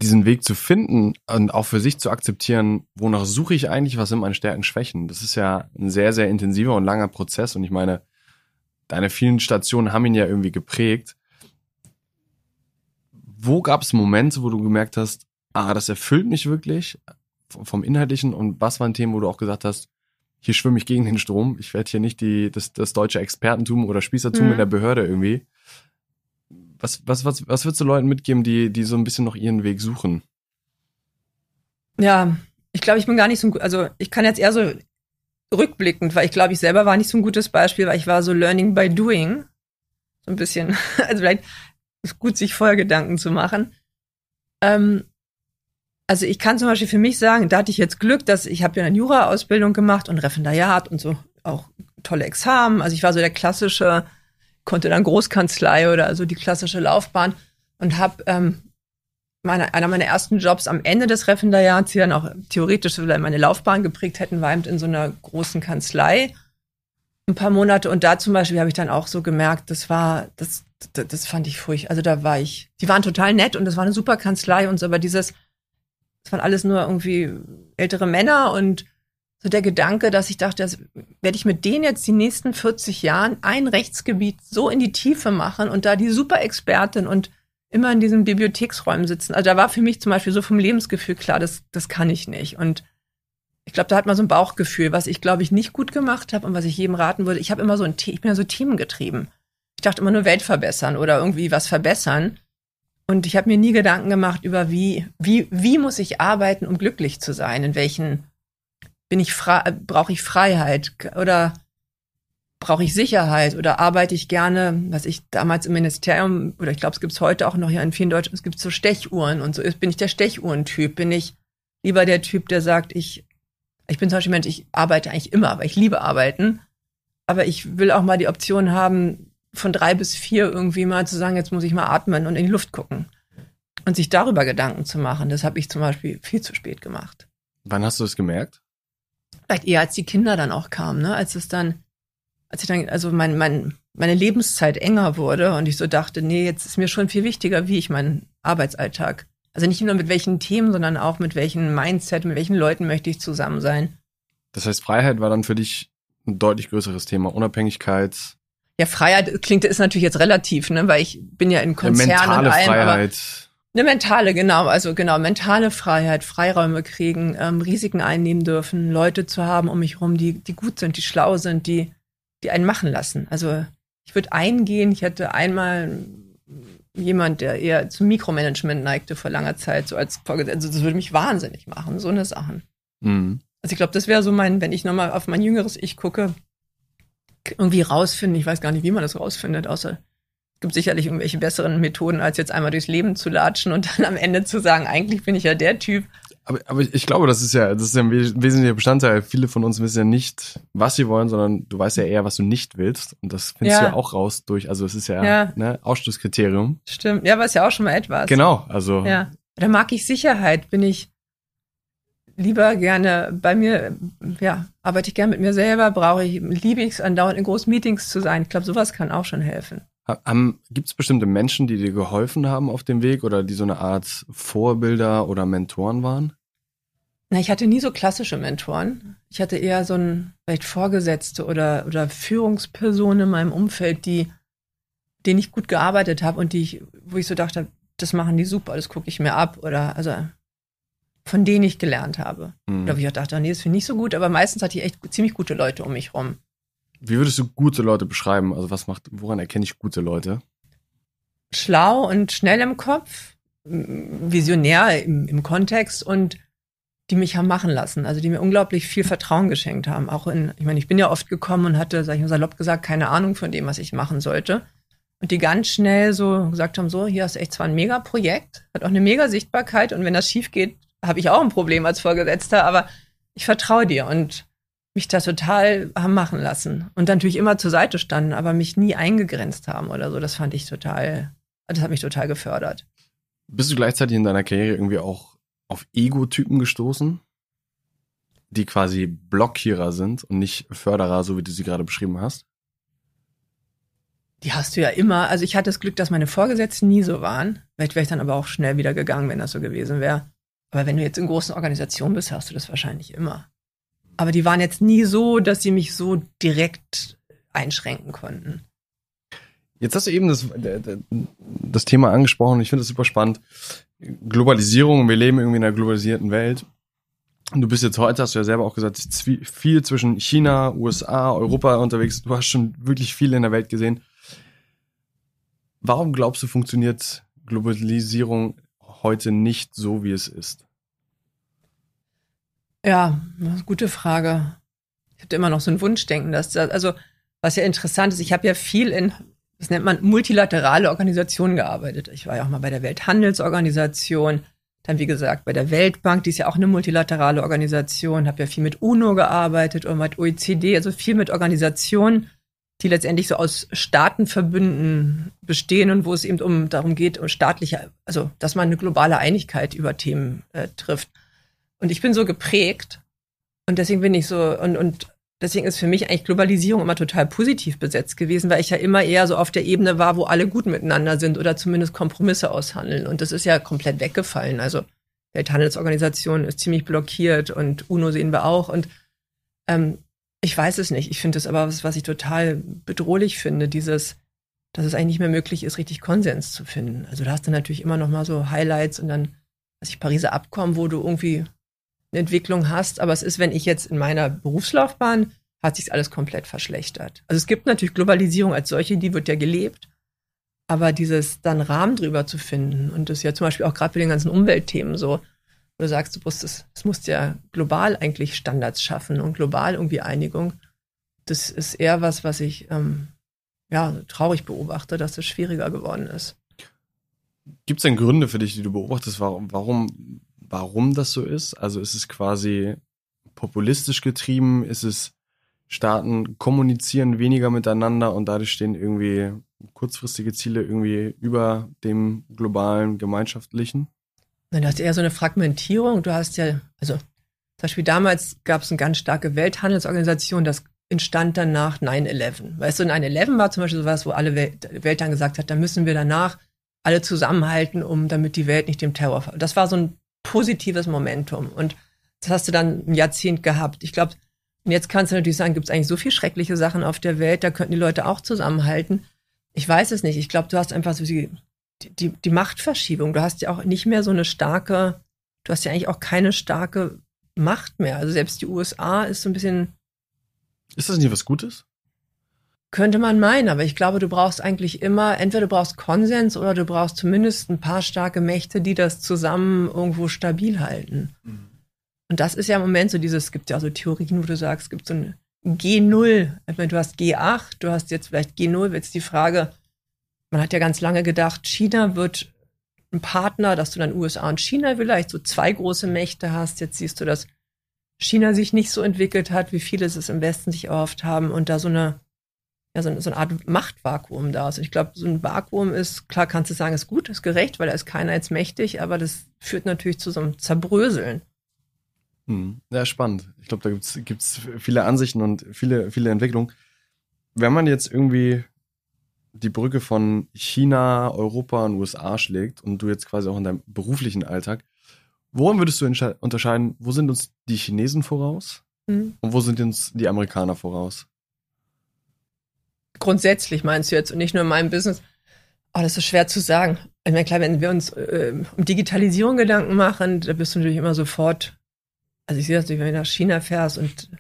diesen Weg zu finden und auch für sich zu akzeptieren, wonach suche ich eigentlich, was sind meine Stärken, Schwächen. Das ist ja ein sehr, sehr intensiver und langer Prozess und ich meine, deine vielen Stationen haben ihn ja irgendwie geprägt. Wo gab es Momente, wo du gemerkt hast, ah, das erfüllt mich wirklich vom Inhaltlichen und was waren Themen, wo du auch gesagt hast, hier schwimme ich gegen den Strom, ich werde hier nicht die, das, das deutsche Expertentum oder Spießertum Mhm. in der Behörde irgendwie. Was, was, was, was würdest du Leuten mitgeben, die, die so ein bisschen noch ihren Weg suchen? Ja, ich glaube, ich bin gar nicht so, ein also ich kann jetzt eher so rückblickend, weil ich glaube, ich selber war nicht so ein gutes Beispiel, weil ich war so learning by doing. So ein bisschen. Also vielleicht ist es gut, sich vorher Gedanken zu machen. Ähm, also ich kann zum Beispiel für mich sagen, da hatte ich jetzt Glück, dass ich habe ja eine Jura-Ausbildung gemacht und Referendariat und so auch tolle Examen. Also ich war so der klassische, konnte dann Großkanzlei oder so die klassische Laufbahn und habe ähm, meine, einer meiner ersten Jobs am Ende des Referendariats, die dann auch theoretisch vielleicht meine Laufbahn geprägt hätten, war eben in so einer großen Kanzlei ein paar Monate. Und da zum Beispiel habe ich dann auch so gemerkt, das war, das, das, das fand ich furchtbar. Also da war ich, die waren total nett und das war eine super Kanzlei und so, aber dieses, das waren alles nur irgendwie ältere Männer und so der Gedanke, dass ich dachte, das werde ich mit denen jetzt die nächsten 40 Jahren ein Rechtsgebiet so in die Tiefe machen und da die super Expertin und immer in diesen Bibliotheksräumen sitzen. Also da war für mich zum Beispiel so vom Lebensgefühl klar, das, das kann ich nicht. Und ich glaube, da hat man so ein Bauchgefühl, was ich, glaube ich, nicht gut gemacht habe und was ich jedem raten würde. Ich habe immer so ein, ich bin ja so themengetrieben. Ich dachte immer nur Welt verbessern oder irgendwie was verbessern. Und ich habe mir nie Gedanken gemacht über wie, wie, wie muss ich arbeiten, um glücklich zu sein? In welchen bin ich brauche ich Freiheit oder brauche ich Sicherheit oder arbeite ich gerne, was ich damals im Ministerium oder ich glaube, es gibt es heute auch noch hier in vielen Deutschen, es gibt so Stechuhren und so. Bin ich der Stechuhrentyp? Bin ich lieber der Typ, der sagt, ich, ich bin zum Beispiel Mensch, ich arbeite eigentlich immer, aber ich liebe arbeiten. Aber ich will auch mal die Option haben, von drei bis vier irgendwie mal zu sagen, jetzt muss ich mal atmen und in die Luft gucken. Und sich darüber Gedanken zu machen, das habe ich zum Beispiel viel zu spät gemacht. Wann hast du das gemerkt? Vielleicht eher als die Kinder dann auch kamen, ne? Als es dann, als ich dann, also mein, mein, meine Lebenszeit enger wurde und ich so dachte, nee, jetzt ist mir schon viel wichtiger, wie ich meinen Arbeitsalltag. Also nicht nur mit welchen Themen, sondern auch mit welchen Mindset, mit welchen Leuten möchte ich zusammen sein. Das heißt, Freiheit war dann für dich ein deutlich größeres Thema. Unabhängigkeit, Ja, Freiheit klingt, ist natürlich jetzt relativ, ne, weil ich bin ja in eine Konzernen mentale und allem, aber Freiheit. Eine mentale, genau, also genau, mentale Freiheit, Freiräume kriegen, ähm, Risiken einnehmen dürfen, Leute zu haben um mich rum, die, die gut sind, die schlau sind, die, die einen machen lassen. Also ich würde eingehen, ich hätte einmal jemand, der eher zum Mikromanagement neigte vor langer Zeit, so als Vorgesetzter. Also das würde mich wahnsinnig machen, so eine Sachen. Mhm. Also ich glaube, das wäre so mein, wenn ich nochmal auf mein jüngeres Ich gucke, irgendwie rausfinden. Ich weiß gar nicht, wie man das rausfindet, außer es gibt sicherlich irgendwelche besseren Methoden, als jetzt einmal durchs Leben zu latschen und dann am Ende zu sagen, eigentlich bin ich ja der Typ. Aber, aber ich glaube, das ist ja, das ist ja ein wesentlicher Bestandteil. Viele von uns wissen ja nicht, was sie wollen, sondern du weißt ja eher, was du nicht willst. Und das findest ja. du ja auch raus durch, also es ist ja, ja. Ne, Ausschlusskriterium. Stimmt. Ja, aber ist ja auch schon mal etwas. Genau, also. Ja. Da mag ich Sicherheit, bin ich lieber gerne bei mir, ja, arbeite ich gerne mit mir selber, brauche ich, liebe ich es, andauernd in großen Meetings zu sein. Ich glaube, sowas kann auch schon helfen. Gibt es bestimmte Menschen, die dir geholfen haben auf dem Weg oder die so eine Art Vorbilder oder Mentoren waren? Na, ich hatte nie so klassische Mentoren. Ich hatte eher so ein vielleicht Vorgesetzte oder, oder Führungspersonen in meinem Umfeld, die, denen ich gut gearbeitet habe und die ich, wo ich so dachte, das machen die super, das gucke ich mir ab. Oder also von denen ich gelernt habe. Mhm. Oder wo ich auch dachte, nee, das finde ich nicht so gut, aber meistens hatte ich echt ziemlich gute Leute um mich rum. Wie würdest du gute Leute beschreiben? Also was macht, woran erkenne ich gute Leute? Schlau und schnell im Kopf, visionär im, im Kontext und die mich haben machen lassen, also die mir unglaublich viel Vertrauen geschenkt haben. Auch in, ich meine, ich bin ja oft gekommen und hatte, sag ich mal salopp gesagt, keine Ahnung von dem, was ich machen sollte. Und die ganz schnell so gesagt haben, so, hier hast du echt zwar ein Mega-Projekt, hat auch eine Mega-Sichtbarkeit und wenn das schief geht, habe ich auch ein Problem als Vorgesetzter, aber ich vertraue dir und mich da total haben machen lassen und natürlich immer zur Seite standen, aber mich nie eingegrenzt haben oder so. Das fand ich total, das hat mich total gefördert. Bist du gleichzeitig in deiner Karriere irgendwie auch auf Ego-Typen gestoßen, die quasi Blockierer sind und nicht Förderer, so wie du sie gerade beschrieben hast? Die hast du ja immer. Also ich hatte das Glück, dass meine Vorgesetzten nie so waren. Vielleicht wäre ich dann aber auch schnell wieder gegangen, wenn das so gewesen wäre. Aber wenn du jetzt in großen Organisationen bist, hast du das wahrscheinlich immer. Aber die waren jetzt nie so, dass sie mich so direkt einschränken konnten. Jetzt hast du eben das, das Thema angesprochen. Ich finde das super spannend. Globalisierung. Wir leben irgendwie in einer globalisierten Welt. Du bist jetzt heute, hast du ja selber auch gesagt, viel zwischen China, USA, Europa unterwegs. Du hast schon wirklich viel in der Welt gesehen. Warum glaubst du, funktioniert Globalisierung heute nicht so, wie es ist? Ja, gute Frage. Ich habe immer noch so ein Wunschdenken, dass das, also was ja interessant ist, ich habe ja viel in, das nennt man multilaterale Organisationen gearbeitet. Ich war ja auch mal bei der Welthandelsorganisation, dann wie gesagt bei der Weltbank, die ist ja auch eine multilaterale Organisation, habe ja viel mit UNO gearbeitet und mit OECD, also viel mit Organisationen, die letztendlich so aus Staatenverbünden bestehen und wo es eben um darum geht, um staatliche, also dass man eine globale Einigkeit über Themen äh, trifft. Und ich bin so geprägt und deswegen bin ich so und und deswegen ist für mich eigentlich Globalisierung immer total positiv besetzt gewesen, weil ich ja immer eher so auf der Ebene war, wo alle gut miteinander sind oder zumindest Kompromisse aushandeln. Und das ist ja komplett weggefallen. Also Welthandelsorganisation ist ziemlich blockiert und UNO sehen wir auch und ähm, ich weiß es nicht. Ich finde es aber was, was ich total bedrohlich finde, dieses, dass es eigentlich nicht mehr möglich ist, richtig Konsens zu finden. Also da hast du natürlich immer noch mal so Highlights und dann, was ich Pariser Abkommen, wo du irgendwie eine Entwicklung hast. Aber es ist, wenn ich jetzt in meiner Berufslaufbahn, hat sich alles komplett verschlechtert. Also es gibt natürlich Globalisierung als solche, die wird ja gelebt. Aber dieses dann Rahmen drüber zu finden und das ja zum Beispiel auch gerade bei den ganzen Umweltthemen so, du sagst, du musst es, es musst ja global eigentlich Standards schaffen und global irgendwie Einigung. Das ist eher was, was ich ähm, ja traurig beobachte, dass es schwieriger geworden ist. Gibt es denn Gründe für dich, die du beobachtest, warum, warum, warum das so ist? Also ist es quasi populistisch getrieben? Ist es Staaten kommunizieren weniger miteinander und dadurch stehen irgendwie kurzfristige Ziele irgendwie über dem globalen gemeinschaftlichen? Du hast eher so eine Fragmentierung. Du hast ja, also zum Beispiel damals gab es eine ganz starke Welthandelsorganisation, das entstand dann nach 9-11. Weißt du, 9-11 war zum Beispiel sowas, wo alle Welt, Welt dann gesagt hat, da müssen wir danach alle zusammenhalten, um damit die Welt nicht dem Terror. Das war so ein positives Momentum. Und das hast du dann ein Jahrzehnt gehabt. Ich glaube, jetzt kannst du natürlich sagen, gibt es eigentlich so viel schreckliche Sachen auf der Welt, da könnten die Leute auch zusammenhalten. Ich weiß es nicht. Ich glaube, du hast einfach so die, die, die Machtverschiebung. Du hast ja auch nicht mehr so eine starke, du hast ja eigentlich auch keine starke Macht mehr. Also selbst die USA ist so ein bisschen. Ist das nicht was Gutes? Könnte man meinen, aber ich glaube, du brauchst eigentlich immer, entweder du brauchst Konsens oder du brauchst zumindest ein paar starke Mächte, die das zusammen irgendwo stabil halten. Mhm. Und das ist ja im Moment so dieses, es gibt ja so Theorien, wo du sagst, es gibt so ein G0, ich meine, du hast G8, du hast jetzt vielleicht G0, jetzt die Frage, man hat ja ganz lange gedacht, China wird ein Partner, dass du dann USA und China vielleicht so zwei große Mächte hast. Jetzt siehst du, dass China sich nicht so entwickelt hat, wie viele es im Westen sich erhofft haben und da so eine ja, so, so eine Art Machtvakuum da ist. Und ich glaube, so ein Vakuum ist, klar kannst du sagen, ist gut, ist gerecht, weil da ist keiner jetzt mächtig, aber das führt natürlich zu so einem Zerbröseln. Hm. Ja, spannend. Ich glaube, da gibt's gibt's viele Ansichten und viele, viele Entwicklungen. Wenn man jetzt irgendwie die Brücke von China, Europa und USA schlägt und du jetzt quasi auch in deinem beruflichen Alltag, woran würdest du unterscheiden, wo sind uns die Chinesen voraus mhm. und wo sind uns die Amerikaner voraus? grundsätzlich meinst du jetzt und nicht nur in meinem Business? Oh, das ist schwer zu sagen. Ich meine, klar, wenn wir uns äh, um Digitalisierung Gedanken machen, da bist du natürlich immer sofort, also ich sehe das natürlich, wenn du nach China fährst und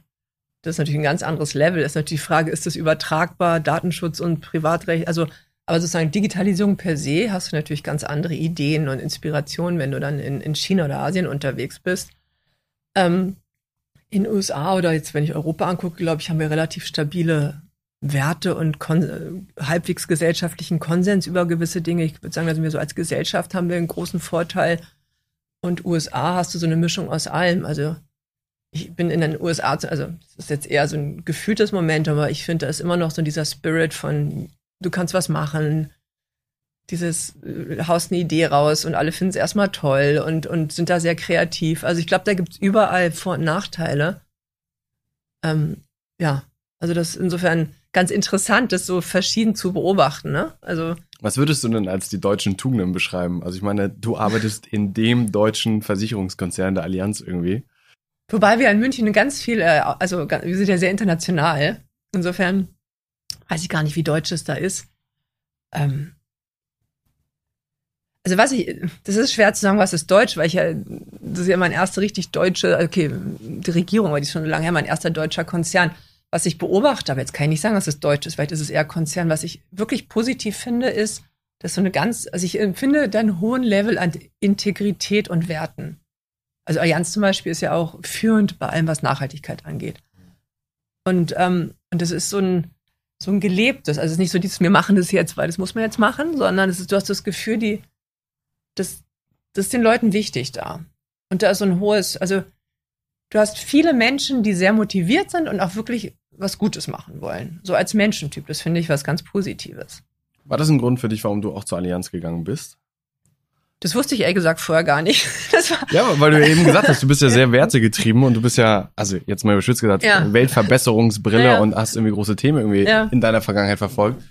das ist natürlich ein ganz anderes Level. Das ist natürlich die Frage, ist das übertragbar, Datenschutz und Privatrecht, also aber sozusagen Digitalisierung per se hast du natürlich ganz andere Ideen und Inspirationen, wenn du dann in, in China oder Asien unterwegs bist. Ähm, in USA oder jetzt, wenn ich Europa angucke, glaube ich, haben wir relativ stabile Werte und kon halbwegs gesellschaftlichen Konsens über gewisse Dinge. Ich würde sagen, also wir so als Gesellschaft haben wir einen großen Vorteil. Und USA hast du so eine Mischung aus allem. Also ich bin in den USA, also das ist jetzt eher so ein gefühltes Moment, aber ich finde, da ist immer noch so dieser Spirit von, du kannst was machen, dieses äh, haust eine Idee raus und alle finden es erstmal toll und, und sind da sehr kreativ. Also ich glaube, da gibt es überall Vor- und Nachteile. Ähm, ja, also das insofern ganz interessant, das so verschieden zu beobachten. Ne? Also was würdest du denn als die deutschen Tugenden beschreiben? Also ich meine, du arbeitest in dem deutschen Versicherungskonzern der Allianz irgendwie. Wobei wir in München ganz viel, äh, also wir sind ja sehr international. Insofern weiß ich gar nicht, wie deutsch es da ist. Ähm also was ich, das ist schwer zu sagen, was ist deutsch, weil ich ja, das ist ja mein erster richtig deutsche, okay, die Regierung, weil die ist schon lange her, mein erster deutscher Konzern was ich beobachte, aber jetzt kann ich nicht sagen, dass es deutsch ist, vielleicht ist es eher Konzern. Was ich wirklich positiv finde, ist, dass so eine ganz, also ich empfinde da einen hohen Level an Integrität und Werten. Also Allianz zum Beispiel ist ja auch führend bei allem, was Nachhaltigkeit angeht. Und, ähm, und das ist so ein, so ein gelebtes, also es ist nicht so dieses, wir machen das jetzt, weil das muss man jetzt machen, sondern es ist, du hast das Gefühl, die, das, das ist den Leuten wichtig da. Und da ist so ein hohes, also du hast viele Menschen, die sehr motiviert sind und auch wirklich was Gutes machen wollen. So als Menschentyp. Das finde ich was ganz Positives. War das ein Grund für dich, warum du auch zur Allianz gegangen bist? Das wusste ich ehrlich gesagt vorher gar nicht. ja, weil du eben gesagt hast, du bist ja sehr wertegetrieben und du bist ja, also jetzt mal überschützt gesagt, ja. Weltverbesserungsbrille ja, ja. und hast irgendwie große Themen irgendwie in deiner Vergangenheit verfolgt.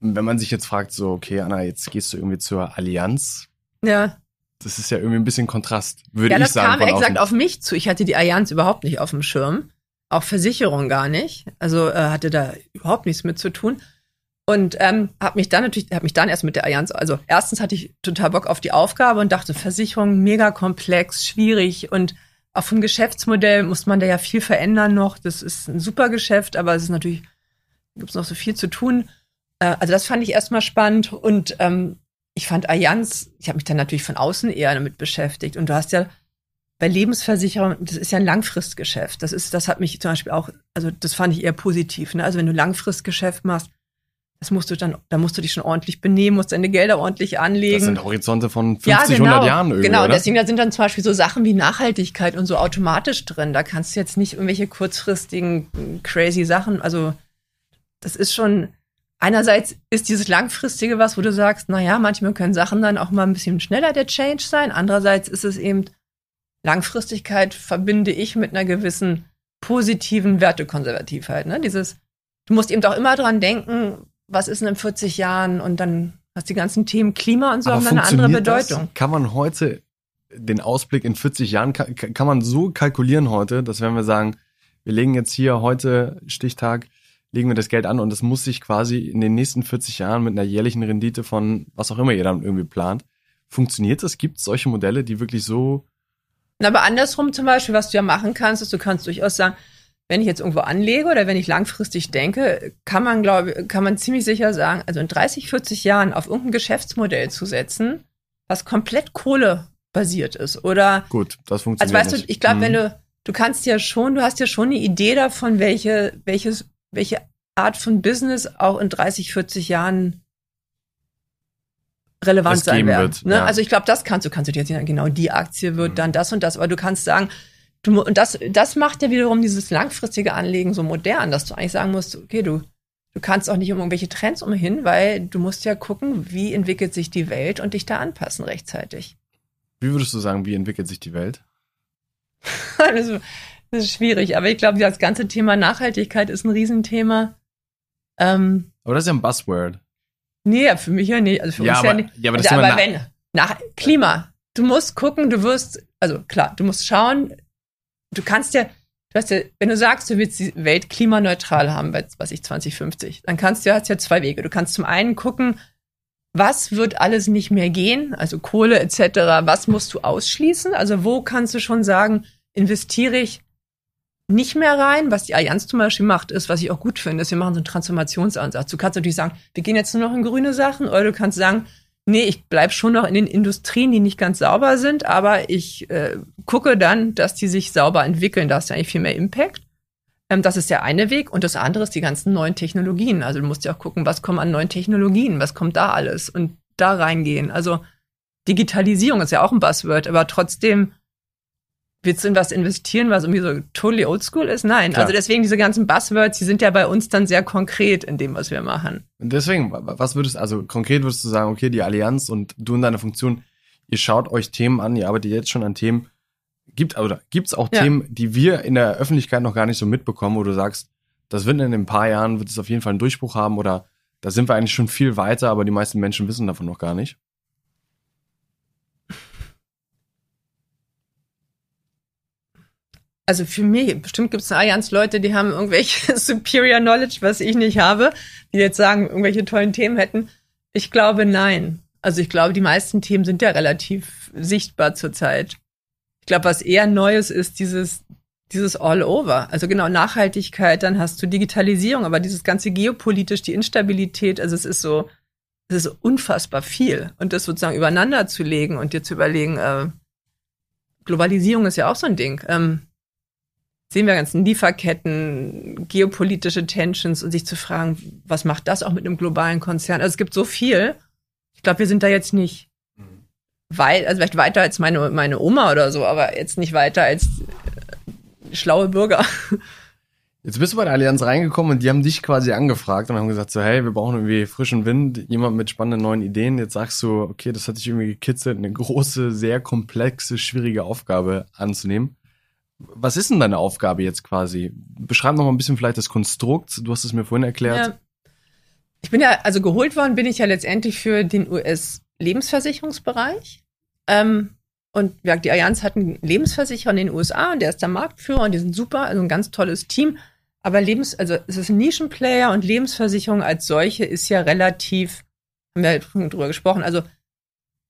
Und wenn man sich jetzt fragt, so, okay, Anna, jetzt gehst du irgendwie zur Allianz. Ja das ist ja irgendwie ein bisschen Kontrast, würde ich sagen. Ja, das kam exakt auf mich zu. Ich hatte die Allianz überhaupt nicht auf dem Schirm. Auch Versicherung gar nicht. Also äh, hatte da überhaupt nichts mit zu tun. Und ähm, habe mich dann natürlich, habe mich dann erst mit der Allianz, also erstens hatte ich total Bock auf die Aufgabe und dachte, Versicherung mega komplex, schwierig und auch vom Geschäftsmodell muss man da ja viel verändern noch. Das ist ein super Geschäft, aber es ist natürlich, gibt es noch so viel zu tun. Äh, also das fand ich erstmal spannend und ähm, ich fand Allianz, ich habe mich dann natürlich von außen eher damit beschäftigt. Und du hast ja bei Lebensversicherung, das ist ja ein Langfristgeschäft. Das ist, das hat mich zum Beispiel auch, also das fand ich eher positiv. Ne? Also wenn du Langfristgeschäft machst, das musst du dann, da musst du dich schon ordentlich benehmen, musst deine Gelder ordentlich anlegen. Das sind Horizonte von 50, ja, genau, 100 Jahren irgendwie. Genau, oder? deswegen da sind dann zum Beispiel so Sachen wie Nachhaltigkeit und so automatisch drin. Da kannst du jetzt nicht irgendwelche kurzfristigen crazy Sachen, also das ist schon, einerseits ist dieses langfristige was, wo du sagst, naja, manchmal können Sachen dann auch mal ein bisschen schneller der Change sein. Andererseits ist es eben, Langfristigkeit verbinde ich mit einer gewissen positiven Wertekonservativheit. Ne? Dieses, du musst eben auch immer dran denken, was ist denn in 40 Jahren und dann hast die ganzen Themen Klima und so haben eine andere Bedeutung. Das? Kann man heute den Ausblick in 40 Jahren, kann, kann man so kalkulieren heute, dass wenn wir sagen, wir legen jetzt hier heute Stichtag legen wir das Geld an und das muss sich quasi in den nächsten 40 Jahren mit einer jährlichen Rendite von was auch immer ihr dann irgendwie plant. Funktioniert das? Gibt es solche Modelle, die wirklich so. Aber andersrum zum Beispiel, was du ja machen kannst, ist, du kannst durchaus sagen, wenn ich jetzt irgendwo anlege oder wenn ich langfristig denke, kann man, glaube kann man ziemlich sicher sagen, also in 30, 40 Jahren auf irgendein Geschäftsmodell zu setzen, was komplett Kohle basiert ist. Oder Gut, das also funktioniert weißt du, nicht. ich glaube, Mhm. wenn du, du kannst ja schon, du hast ja schon eine Idee davon, welche, welches, welche Art von Business auch in 30, 40 Jahren relevant sein werden. wird, ne? ja. Also ich glaube, das kannst du, kannst du dir jetzt nicht sagen, genau die Aktie wird Mhm. dann das und das, aber du kannst sagen, du, und das, das macht ja wiederum dieses langfristige Anlegen so modern, dass du eigentlich sagen musst, okay, du, du kannst auch nicht um irgendwelche Trends umhin, weil du musst ja gucken, wie entwickelt sich die Welt und dich da anpassen rechtzeitig. Wie würdest du sagen, wie entwickelt sich die Welt? das, ist, das ist schwierig, aber ich glaube, das ganze Thema Nachhaltigkeit ist ein Riesenthema. Ähm, Aber das ist ja ein Buzzword. nee, für mich ja nicht. Also für Ja, uns aber- ja nicht. ja, aber das also, aber wenn, nach Klima, du musst gucken, du wirst, also klar, du musst schauen, du kannst ja, du hast ja, wenn du sagst, du willst die Welt klimaneutral haben, bei, was ich, 2050, dann kannst du, hast ja zwei Wege. Du kannst zum einen gucken, was wird alles nicht mehr gehen, also Kohle etc., was musst du ausschließen? Also wo kannst du schon sagen, investiere ich nicht mehr rein? Was die Allianz zum Beispiel macht, ist, was ich auch gut finde, ist, wir machen so einen Transformationsansatz. Du kannst natürlich sagen, wir gehen jetzt nur noch in grüne Sachen, oder du kannst sagen, nee, ich bleib schon noch in den Industrien, die nicht ganz sauber sind, aber ich äh, gucke dann, dass die sich sauber entwickeln. Da hast du eigentlich viel mehr Impact. Ähm, das ist der eine Weg. Und das andere ist die ganzen neuen Technologien. Also du musst ja auch gucken, was kommen an neuen Technologien, was kommt da alles und da reingehen. Also Digitalisierung ist ja auch ein Buzzword, aber trotzdem willst du in was investieren, was irgendwie so totally oldschool ist? Nein. Klar. Also deswegen diese ganzen Buzzwords, die sind ja bei uns dann sehr konkret in dem, was wir machen. Und deswegen, wa- was würdest also konkret würdest du sagen, okay, die Allianz und du in deiner Funktion, ihr schaut euch Themen an, ihr arbeitet jetzt schon an Themen. Gibt oder gibt's auch Ja. Themen, die wir in der Öffentlichkeit noch gar nicht so mitbekommen, wo du sagst, das wird in ein paar Jahren wird es auf jeden Fall einen Durchbruch haben oder da sind wir eigentlich schon viel weiter, aber die meisten Menschen wissen davon noch gar nicht. Also für mich, bestimmt gibt es eine Allianz Leute, die haben irgendwelche Superior Knowledge, was ich nicht habe, die jetzt sagen, irgendwelche tollen Themen hätten. Ich glaube, nein. Also ich glaube, die meisten Themen sind ja relativ sichtbar zurzeit. Ich glaube, was eher Neues ist, dieses, dieses All-Over. Also genau, Nachhaltigkeit, dann hast du Digitalisierung, aber dieses ganze geopolitisch, die Instabilität, also es ist so, es ist unfassbar viel. Und das sozusagen übereinander zu legen und dir zu überlegen, äh, Globalisierung ist ja auch so ein Ding. Ähm, sehen wir ganzen Lieferketten, geopolitische Tensions und sich zu fragen, was macht das auch mit einem globalen Konzern? Also es gibt so viel. Ich glaube, wir sind da jetzt nicht weit, also vielleicht weiter als meine, meine Oma oder so, aber jetzt nicht weiter als äh, schlaue Bürger. Jetzt bist du bei der Allianz reingekommen und die haben dich quasi angefragt und haben gesagt so, hey, wir brauchen irgendwie frischen Wind, jemand mit spannenden neuen Ideen. Jetzt sagst du, okay, das hat dich irgendwie gekitzelt, eine große, sehr komplexe, schwierige Aufgabe anzunehmen. Was ist denn deine Aufgabe jetzt quasi? Beschreib noch mal ein bisschen vielleicht das Konstrukt. Du hast es mir vorhin erklärt. Ja. Ich bin ja, also geholt worden bin ich ja letztendlich für den US-Lebensversicherungsbereich. Ähm, und ja, die Allianz hat einen Lebensversicherer in den USA und der ist der Marktführer und die sind super, also ein ganz tolles Team. Aber Lebens, also es ist ein Nischenplayer und Lebensversicherung als solche ist ja relativ, haben wir halt vorhin drüber gesprochen, also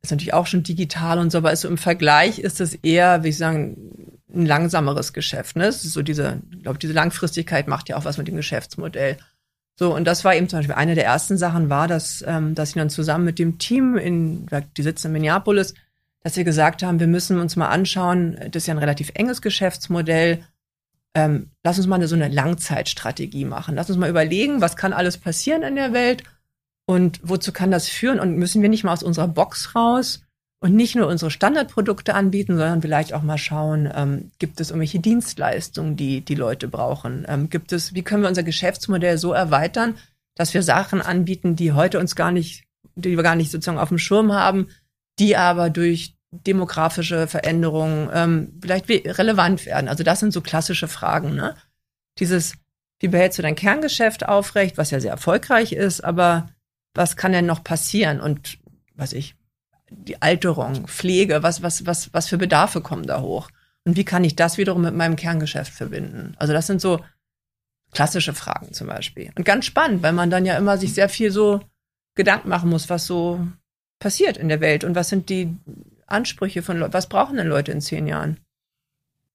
ist natürlich auch schon digital und so, aber ist so im Vergleich ist es eher, wie ich sagen, ein langsameres Geschäft. Ne? So diese, ich glaube, diese Langfristigkeit macht ja auch was mit dem Geschäftsmodell. So, und das war eben zum Beispiel eine der ersten Sachen war, dass, ähm, dass ich dann zusammen mit dem Team in, die sitzen in Minneapolis, dass wir gesagt haben, wir müssen uns mal anschauen, das ist ja ein relativ enges Geschäftsmodell, ähm, lass uns mal eine, so eine Langzeitstrategie machen. Lass uns mal überlegen, was kann alles passieren in der Welt und wozu kann das führen und müssen wir nicht mal aus unserer Box raus und nicht nur unsere Standardprodukte anbieten, sondern vielleicht auch mal schauen, ähm, gibt es irgendwelche Dienstleistungen, die die Leute brauchen? Ähm, gibt es, wie können wir unser Geschäftsmodell so erweitern, dass wir Sachen anbieten, die heute uns gar nicht, die wir gar nicht sozusagen auf dem Schirm haben, die aber durch demografische Veränderungen ähm, vielleicht relevant werden. Also das sind so klassische Fragen. Ne? Dieses, wie behältst du dein Kerngeschäft aufrecht, was ja sehr erfolgreich ist, aber was kann denn noch passieren? Und was ich, die Alterung, Pflege, was, was, was, was für Bedarfe kommen da hoch? Und wie kann ich das wiederum mit meinem Kerngeschäft verbinden? Also das sind so klassische Fragen zum Beispiel. Und ganz spannend, weil man dann ja immer sich sehr viel so Gedanken machen muss, was so passiert in der Welt und was sind die Ansprüche von Leuten, was brauchen denn Leute in zehn Jahren?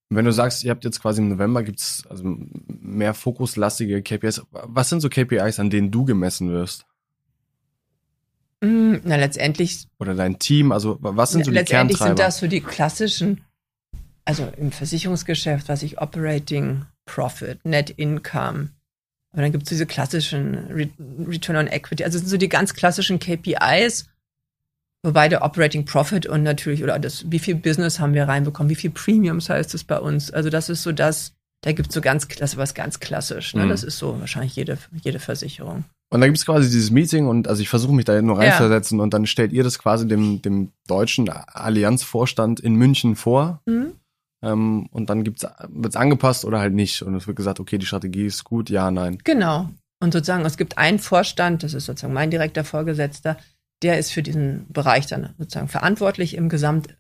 Wenn du sagst, ihr habt jetzt quasi im November gibt's also mehr fokuslastige KPIs, was sind so KPIs, an denen du gemessen wirst? Mm, Na, letztendlich Oder dein Team? Also was sind so die Letztendlich sind das so die klassischen, also im Versicherungsgeschäft, was ich Operating Profit, Net Income. Aber dann gibt es diese klassischen Re Return on Equity. Also das sind so die ganz klassischen KPIs, wobei der Operating Profit und natürlich, oder das, wie viel Business haben wir reinbekommen, wie viel Premiums heißt es bei uns. Also das ist so das, da gibt es so ganz, das ist was ganz klassisch. Ne? Mhm. Das ist so wahrscheinlich jede, jede Versicherung. Und da gibt's quasi dieses Meeting und also ich versuche mich da nur Ja. reinversetzen und dann stellt ihr das quasi dem, dem deutschen Allianzvorstand in München vor. Mhm. Ähm, und dann gibt's wird's angepasst oder halt nicht. Und es wird gesagt, okay, die Strategie ist gut, ja, nein. Genau. Und sozusagen, es gibt einen Vorstand, das ist sozusagen mein direkter Vorgesetzter, der ist für diesen Bereich dann sozusagen verantwortlich im gesamt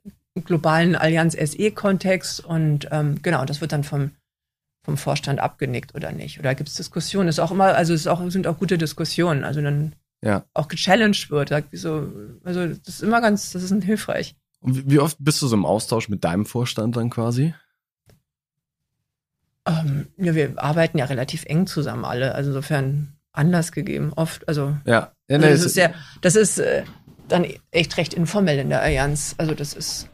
globalen Allianz SE-Kontext. Und ähm, genau, das wird dann vom, vom Vorstand abgenickt oder nicht. Oder gibt es Diskussionen? Ist auch immer, also es auch, sind auch gute Diskussionen. Also dann Ja. auch gechallenged wird. So, also das ist immer ganz, das ist hilfreich. Und wie, oft bist du so im Austausch mit deinem Vorstand dann quasi? Ähm, ja, wir arbeiten ja relativ eng zusammen alle. Also insofern Anlass gegeben, oft. Also Ja. ja Also nee, das es- ist ja, das ist äh, dann echt recht informell in der Allianz. Also das ist,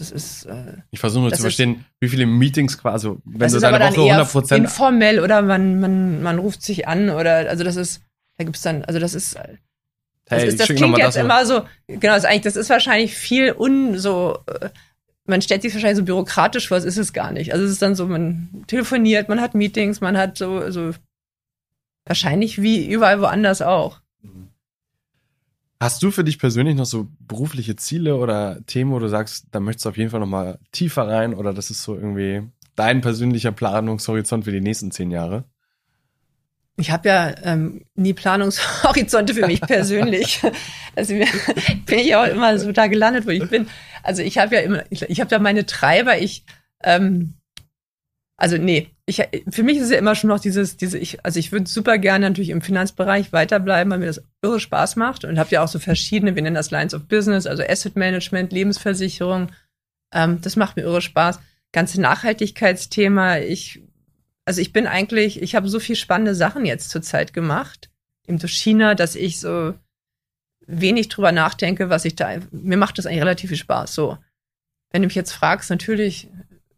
das ist, äh, ich versuche nur zu verstehen, wie viele Meetings quasi, wenn du deine Woche eher 100 Prozent informell oder man, man, man ruft sich an oder, also das ist, da gibt's dann, also das ist, das, Hey, ist, das klingt jetzt das immer so, genau, das ist eigentlich, das ist wahrscheinlich viel un, so, äh, man stellt sich wahrscheinlich so bürokratisch vor, das ist es gar nicht. Also es ist dann so, man telefoniert, man hat Meetings, man hat so, so, wahrscheinlich wie überall woanders auch. Hast du für dich persönlich noch so berufliche Ziele oder Themen, wo du sagst, da möchtest du auf jeden Fall noch mal tiefer rein oder das ist so irgendwie dein persönlicher Planungshorizont für die nächsten zehn Jahre? Ich habe ja ähm, nie Planungshorizonte für mich persönlich. Also mir, bin ich auch immer so da gelandet, wo ich bin. Also ich habe ja immer, ich, ich habe ja meine Treiber. Ich, ähm, also nee, ich, für mich ist ja immer schon noch dieses, diese, ich, also ich würde super gerne natürlich im Finanzbereich weiterbleiben, weil mir das irre Spaß macht und habe ja auch so verschiedene, wir nennen das Lines of Business, also Asset Management, Lebensversicherung. Ähm, das macht mir irre Spaß. Ganze Nachhaltigkeitsthema. Ich also ich bin eigentlich, ich habe so viel spannende Sachen jetzt zurzeit gemacht, eben durch China, dass ich so wenig drüber nachdenke, was ich da, mir macht das eigentlich relativ viel Spaß. So, wenn du mich jetzt fragst, natürlich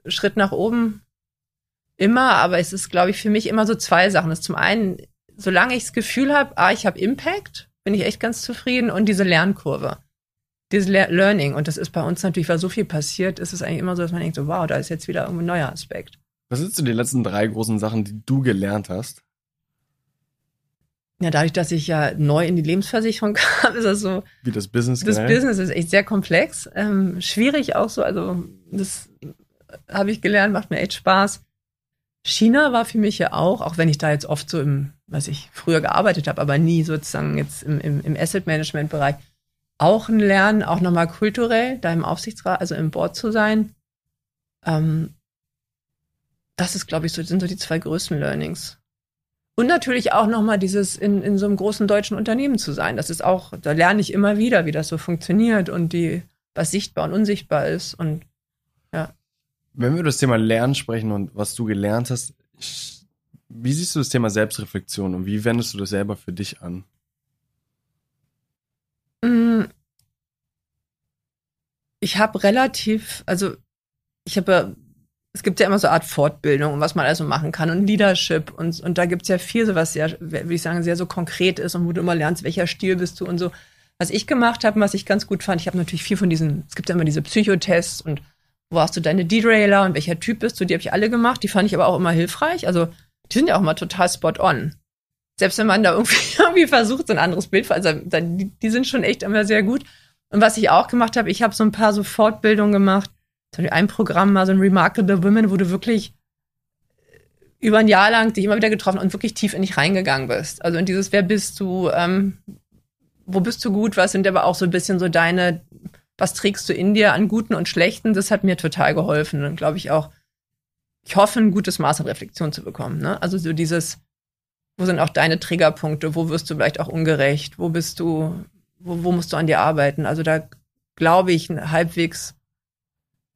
Schritt nach oben immer, aber es ist, glaube ich, für mich immer so zwei Sachen. Das ist zum einen, solange ich das Gefühl habe, ah, ich habe Impact, bin ich echt ganz zufrieden und diese Lernkurve. Dieses Le Learning. Und das ist bei uns natürlich, weil so viel passiert, ist es eigentlich immer so, dass man denkt, so, wow, da ist jetzt wieder irgendein neuer Aspekt. Was sind so die letzten drei großen Sachen, die du gelernt hast? Ja, dadurch, dass ich ja neu in die Lebensversicherung kam, ist das so, Wie das Business das generell? Business ist echt sehr komplex, ähm, schwierig auch so, also das habe ich gelernt, macht mir echt Spaß. China war für mich ja auch, auch wenn ich da jetzt oft so im, was ich früher gearbeitet habe, aber nie sozusagen jetzt im, im, im Asset Management Bereich, auch ein Lernen, auch nochmal kulturell, da im Aufsichtsrat, also im Board zu sein. Ähm, das ist, glaube ich, so, sind so die zwei größten Learnings. Und natürlich auch nochmal dieses in, in so einem großen deutschen Unternehmen zu sein. Das ist auch, da lerne ich immer wieder, wie das so funktioniert und die, was sichtbar und unsichtbar ist. Und Wenn wir über das Thema Lernen sprechen und was du gelernt hast, wie siehst du das Thema Selbstreflexion und wie wendest du das selber für dich an? mm, ich habe relativ, also ich habe es gibt ja immer so eine Art Fortbildung und was man also machen kann und Leadership und, und da gibt's ja viel so was sehr, würde ich sagen, sehr so konkret ist und wo du immer lernst, welcher Stil bist du und so. Was ich gemacht habe und was ich ganz gut fand, ich habe natürlich viel von diesen, es gibt ja immer diese Psychotests und wo hast du deine Derailer und welcher Typ bist du, die habe ich alle gemacht, die fand ich aber auch immer hilfreich. Also die sind ja auch immer total spot on. Selbst wenn man da irgendwie, irgendwie versucht, so ein anderes Bild, also die, die sind schon echt immer sehr gut. Und was ich auch gemacht habe, ich habe so ein paar so Fortbildungen gemacht. Zum Beispiel ein Programm mal so ein Remarkable Women, wo du wirklich über ein Jahr lang dich immer wieder getroffen und wirklich tief in dich reingegangen bist. Also in dieses, wer bist du, ähm, wo bist du gut, was sind aber auch so ein bisschen so deine, was trägst du in dir an Guten und Schlechten, das hat mir total geholfen und glaube ich auch, ich hoffe, ein gutes Maß an Reflexion zu bekommen. Ne? Also so dieses, wo sind auch deine Triggerpunkte, wo wirst du vielleicht auch ungerecht, wo bist du, wo, wo musst du an dir arbeiten? Also da glaube ich, ein halbwegs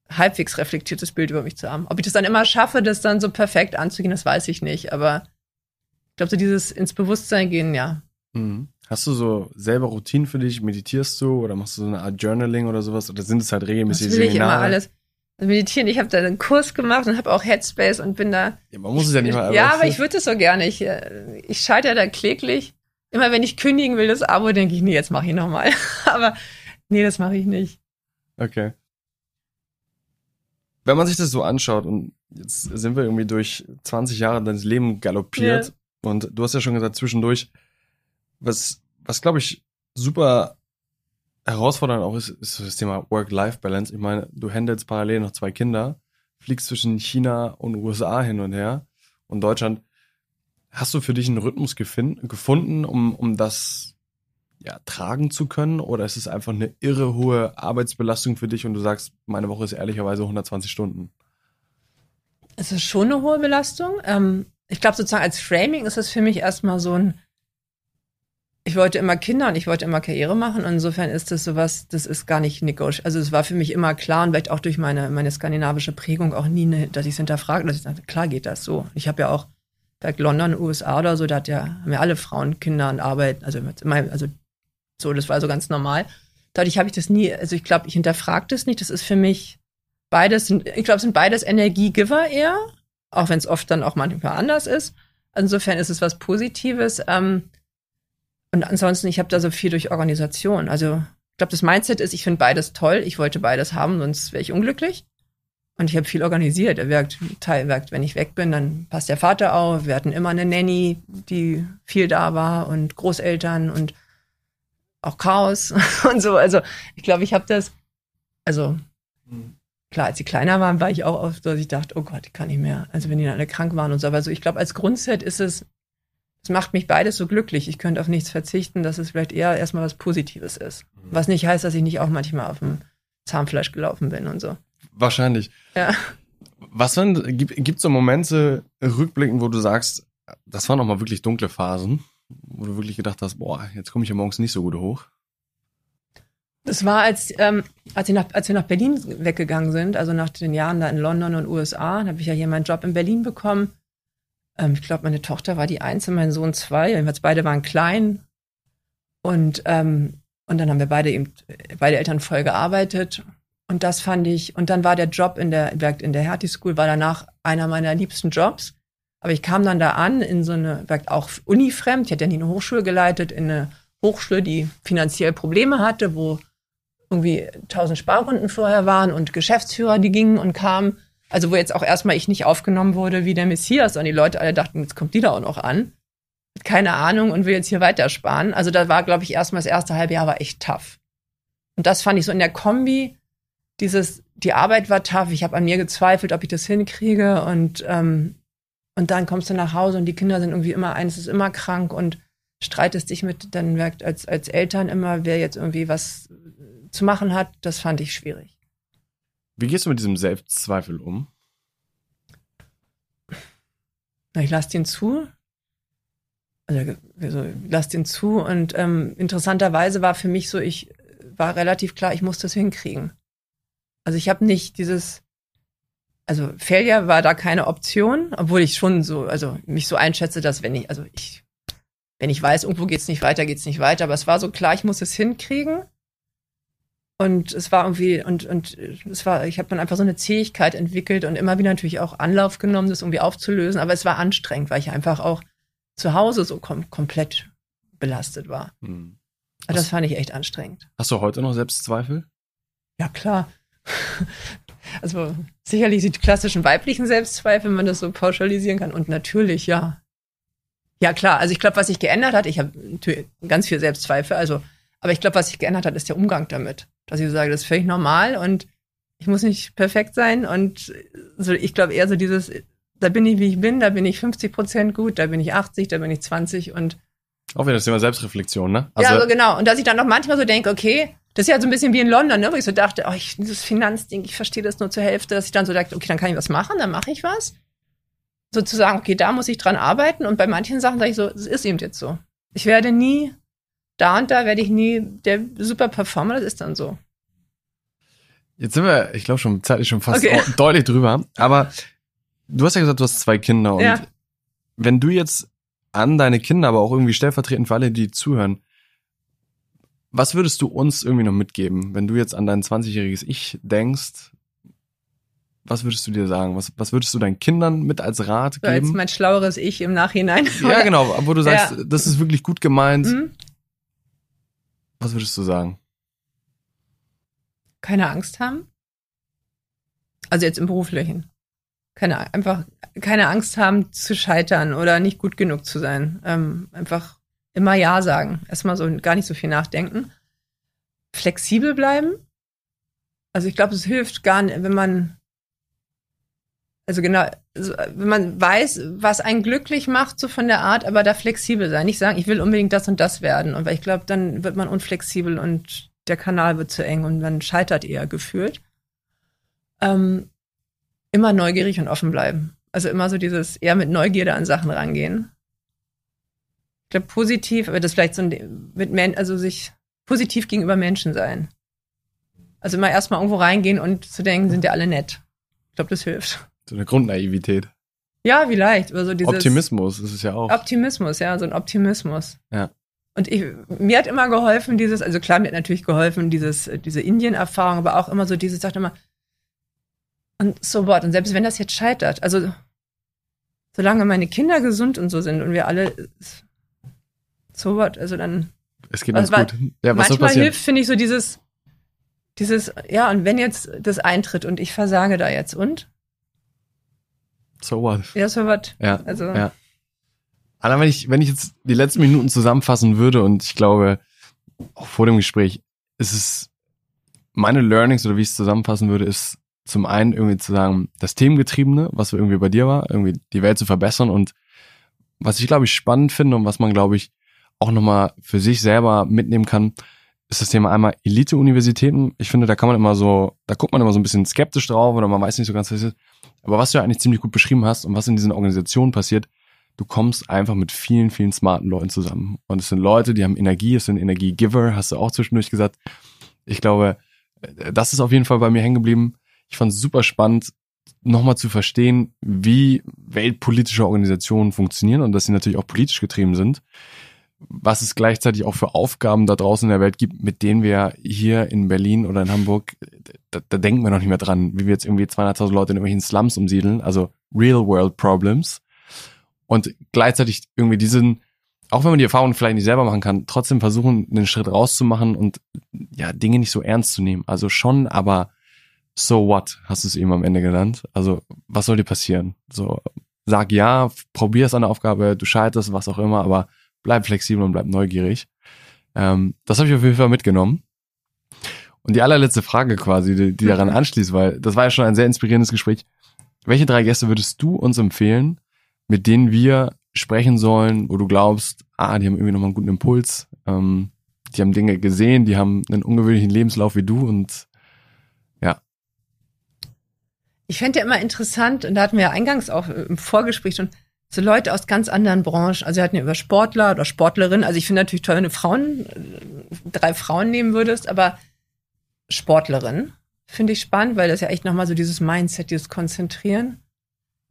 halbwegs reflektiertes Bild über mich zu haben. Ob ich das dann immer schaffe, das dann so perfekt anzugehen, das weiß ich nicht. Aber ich glaube, so dieses ins Bewusstsein gehen, ja. Mhm. Hast du so selber Routinen für dich? Meditierst du oder machst du so eine Art Journaling oder sowas? Oder sind es halt regelmäßig will ich Seminare? immer alles. Also meditieren, ich habe da einen Kurs gemacht und habe auch Headspace und bin da. Ja, man muss es ja nicht mal. Ja, aber ich würde es so gerne. Ich, äh, ich scheitere da kläglich. Immer wenn ich kündigen will, das Abo, denke ich, nee, jetzt mache ich nochmal. aber nee, das mache ich nicht. Okay. Wenn man sich das so anschaut und jetzt sind wir irgendwie durch 20 Jahre deines Lebens galoppiert und du hast ja schon gesagt zwischendurch, was, was glaube ich super herausfordernd auch ist, ist das Thema Work-Life-Balance. Ich meine, du handelst parallel noch zwei Kinder, fliegst zwischen China und USA hin und her und Deutschland. Hast du für dich einen Rhythmus gefunden, um, um das ja, tragen zu können? Oder ist es einfach eine irre hohe Arbeitsbelastung für dich und du sagst, meine Woche ist ehrlicherweise 120 Stunden? Es ist schon eine hohe Belastung. Ähm, ich glaube, sozusagen als Framing ist es für mich erstmal so ein, ich wollte immer Kinder und ich wollte immer Karriere machen. Und insofern ist das sowas, das ist gar nicht negotiable. Also es war für mich immer klar und vielleicht auch durch meine, meine skandinavische Prägung auch nie, eine, dass ich es hinterfrage, dass ich sage, klar geht das so. Ich habe ja auch, vielleicht London, USA oder so, da hat ja, haben ja alle Frauen Kinder und Arbeit, also, also so, das war so ganz normal. Dadurch habe ich das nie, also ich glaube, ich hinterfrage das nicht. Das ist für mich beides, sind, ich glaube, es sind beides Energiegiver eher, auch wenn es oft dann auch manchmal anders ist. Insofern ist es was Positives. Ähm, und ansonsten, ich habe da so viel durch Organisation. Also ich glaube, das Mindset ist, ich finde beides toll. Ich wollte beides haben, sonst wäre ich unglücklich. Und ich habe viel organisiert. Er wirkt, Teil wirkt, wenn ich weg bin, dann passt der Vater auf. Wir hatten immer eine Nanny, die viel da war und Großeltern und auch Chaos und so. Also ich glaube, ich habe das, also klar, als sie kleiner waren, war ich auch oft so, dass ich dachte, oh Gott, ich kann nicht mehr. Also wenn die dann alle krank waren und so. Aber so, ich glaube, als Grundset ist es, es macht mich beides so glücklich. Ich könnte auf nichts verzichten, dass es vielleicht eher erstmal was Positives ist. Was nicht heißt, dass ich nicht auch manchmal auf dem Zahnfleisch gelaufen bin und so. Wahrscheinlich. Ja. Was wenn, gibt es so Momente rückblickend, wo du sagst, das waren auch mal wirklich dunkle Phasen, wo du wirklich gedacht hast, boah, jetzt komme ich ja morgens nicht so gut hoch? Das war, als, ähm, als, ich nach, als wir nach Berlin weggegangen sind, also nach den Jahren da in London und USA, habe ich ja hier meinen Job in Berlin bekommen. Ähm, ich glaube, meine Tochter war die Eins und mein Sohn zwei. Jedenfalls beide waren klein. Und, ähm, und dann haben wir beide eben, beide Eltern voll gearbeitet. Und das fand ich, und dann war der Job in der, in der Hertie School, war danach einer meiner liebsten Jobs. Aber ich kam dann da an in so eine, auch unifremd. Ich hatte ja nie eine Hochschule geleitet, in eine Hochschule, die finanziell Probleme hatte, wo irgendwie tausend Sparrunden vorher waren und Geschäftsführer, die gingen und kamen. Also wo jetzt auch erstmal ich nicht aufgenommen wurde wie der Messias und die Leute alle dachten, jetzt kommt die da auch noch an. Keine Ahnung und will jetzt hier weiter sparen. Also da war, glaube ich, erstmal das erste halbe Jahr war echt tough. Und das fand ich so in der Kombi, dieses, die Arbeit war tough, ich habe an mir gezweifelt, ob ich das hinkriege und, ähm, und dann kommst du nach Hause und die Kinder sind irgendwie immer, eines ist immer krank und streitest dich mit, dann merkt als, als Eltern immer, wer jetzt irgendwie was zu machen hat, das fand ich schwierig. Wie gehst du mit diesem Selbstzweifel um? Na, ich lasse den zu. Also, also lass den zu und ähm, interessanterweise war für mich so, ich war relativ klar, ich muss das hinkriegen. Also ich habe nicht dieses, also Failure war da keine Option, obwohl ich schon so, also mich so einschätze, dass wenn ich, also ich, wenn ich weiß, irgendwo geht's nicht weiter, geht's nicht weiter, aber es war so klar, ich muss es hinkriegen. Und es war irgendwie, und, und es war, ich habe dann einfach so eine Zähigkeit entwickelt und immer wieder natürlich auch Anlauf genommen, das irgendwie aufzulösen. Aber es war anstrengend, weil ich einfach auch zu Hause so kom komplett belastet war. Hm. Also das fand ich echt anstrengend. Hast du heute noch Selbstzweifel? Ja, klar. also sicherlich die klassischen weiblichen Selbstzweifel, wenn man das so pauschalisieren kann. Und natürlich, ja. Ja, klar. Also ich glaube, was sich geändert hat, ich habe ganz viel Selbstzweifel, also, aber ich glaube, was sich geändert hat, ist der Umgang damit dass ich sage, das ist völlig normal und ich muss nicht perfekt sein und so, ich glaube eher so dieses, da bin ich wie ich bin, da bin ich 50 Prozent gut, da bin ich 80, da bin ich 20 und auch wieder das Thema Selbstreflexion, ne? Also, ja, also genau. Und dass ich dann noch manchmal so denke, okay, das ist ja so ein bisschen wie in London, ne, wo ich so dachte, oh, ich, dieses Finanzding, ich verstehe das nur zur Hälfte, dass ich dann so dachte, okay, dann kann ich was machen, dann mache ich was. Sozusagen, okay, da muss ich dran arbeiten. Und bei manchen Sachen sage ich so, es ist eben jetzt so. Ich werde nie da und da werde ich nie der super Performer, das ist dann so. Jetzt sind wir, ich glaube schon zeitlich schon fast Okay. deutlich drüber. Aber du hast ja gesagt, du hast zwei Kinder und Ja. wenn du jetzt an deine Kinder, aber auch irgendwie stellvertretend für alle, die zuhören, was würdest du uns irgendwie noch mitgeben, wenn du jetzt an dein 20-jähriges Ich denkst? Was würdest du dir sagen? Was, was würdest du deinen Kindern mit als Rat So als geben? mein schlaueres Ich im Nachhinein. ja, genau, wo du sagst, Ja. das ist wirklich gut gemeint. Hm? Was würdest du sagen? Keine Angst haben. Also jetzt im Beruflichen. Keine, einfach keine Angst haben zu scheitern oder nicht gut genug zu sein. Ähm, einfach immer Ja sagen. Erstmal so gar nicht so viel nachdenken. Flexibel bleiben. Also ich glaube, es hilft gar nicht, wenn man also genau, also wenn man weiß, was einen glücklich macht, so von der Art, aber da flexibel sein. Nicht sagen, ich will unbedingt das und das werden. Und weil ich glaube, dann wird man unflexibel und der Kanal wird zu eng und man scheitert eher gefühlt. Ähm, immer neugierig und offen bleiben. Also immer so dieses eher mit Neugierde an Sachen rangehen. Ich glaube, positiv, aber das vielleicht so ein, mit Men also sich positiv gegenüber Menschen sein. Also immer erstmal irgendwo reingehen und zu denken, sind ja alle nett. Ich glaube, das hilft. So eine Grundnaivität. Ja, vielleicht. Oder so dieses Optimismus ist es ja auch. Optimismus, ja, so ein Optimismus. Ja. Und ich, mir hat immer geholfen, dieses, also klar, mir hat natürlich geholfen, dieses, diese Indien-Erfahrung, aber auch immer so dieses, sagt immer, und so what, und selbst wenn das jetzt scheitert, also solange meine Kinder gesund und so sind und wir alle, so what, also dann, es geht uns gut. Ja, was manchmal hilft, finde ich, so dieses, dieses, ja, und wenn jetzt das eintritt und ich versage da jetzt und? So what? Ja, so what, Ja. also, Ja. Anna, wenn ich, wenn ich jetzt die letzten Minuten zusammenfassen würde und ich glaube, auch vor dem Gespräch, ist es meine Learnings oder wie ich es zusammenfassen würde, ist zum einen irgendwie zu sagen, das Themengetriebene, was irgendwie bei dir war, irgendwie die Welt zu verbessern und was ich glaube ich spannend finde und was man glaube ich auch nochmal für sich selber mitnehmen kann, ist das Thema einmal Elite-Universitäten. Ich finde, da kann man immer so, da guckt man immer so ein bisschen skeptisch drauf oder man weiß nicht so ganz, was ist. Aber was du ja eigentlich ziemlich gut beschrieben hast und was in diesen Organisationen passiert, du kommst einfach mit vielen, vielen smarten Leuten zusammen. Und es sind Leute, die haben Energie, es sind Energiegiver, hast du auch zwischendurch gesagt. Ich glaube, äh, das ist auf jeden Fall bei mir hängen geblieben. Ich fand es super spannend, nochmal zu verstehen, wie weltpolitische Organisationen funktionieren und dass sie natürlich auch politisch getrieben sind. Was es gleichzeitig auch für Aufgaben da draußen in der Welt gibt, mit denen wir hier in Berlin oder in Hamburg, da, da denken wir noch nicht mehr dran, wie wir jetzt irgendwie 200.000 Leute in irgendwelchen Slums umsiedeln, also Real World Problems. Und gleichzeitig irgendwie diesen, auch wenn man die Erfahrung vielleicht nicht selber machen kann, trotzdem versuchen, einen Schritt rauszumachen und ja, Dinge nicht so ernst zu nehmen. Also schon, aber so what, hast du es eben am Ende genannt. Also, was soll dir passieren? So, sag ja, probier es an der Aufgabe, du scheiterst, was auch immer, aber bleib flexibel und bleib neugierig. Ähm, das habe ich auf jeden Fall mitgenommen. Und die allerletzte Frage quasi, die, die daran anschließt, weil das war ja schon ein sehr inspirierendes Gespräch. Welche drei Gäste würdest du uns empfehlen, mit denen wir sprechen sollen, wo du glaubst, ah, die haben irgendwie nochmal einen guten Impuls, ähm, die haben Dinge gesehen, die haben einen ungewöhnlichen Lebenslauf wie du und Ich fände ja immer interessant, und da hatten wir ja eingangs auch im Vorgespräch schon, so Leute aus ganz anderen Branchen. Also wir hatten ja über Sportler oder Sportlerinnen. Also ich finde natürlich toll, wenn du Frauen, äh, drei Frauen nehmen würdest, aber Sportlerin finde ich spannend, weil das ja echt nochmal so dieses Mindset, dieses Konzentrieren.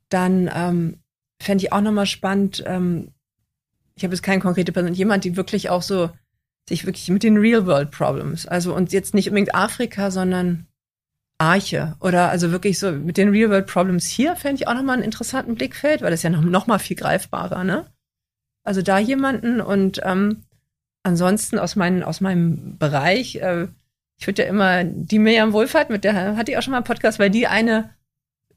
Dann ähm, fände ich auch nochmal spannend, ähm, ich habe jetzt keine konkrete Person, jemand, die wirklich auch so sich wirklich mit den Real-World-Problems, also und jetzt nicht unbedingt Afrika, sondern Arche oder also wirklich so mit den Real-World-Problems hier fände ich auch nochmal einen interessanten Blickfeld, weil das ja noch, noch mal viel greifbarer, ne? Also da jemanden und ähm, ansonsten aus, meinen, aus meinem Bereich, äh, ich würde ja immer die Miriam Wohlfahrt, mit der hatte ich auch schon mal einen Podcast, weil die eine,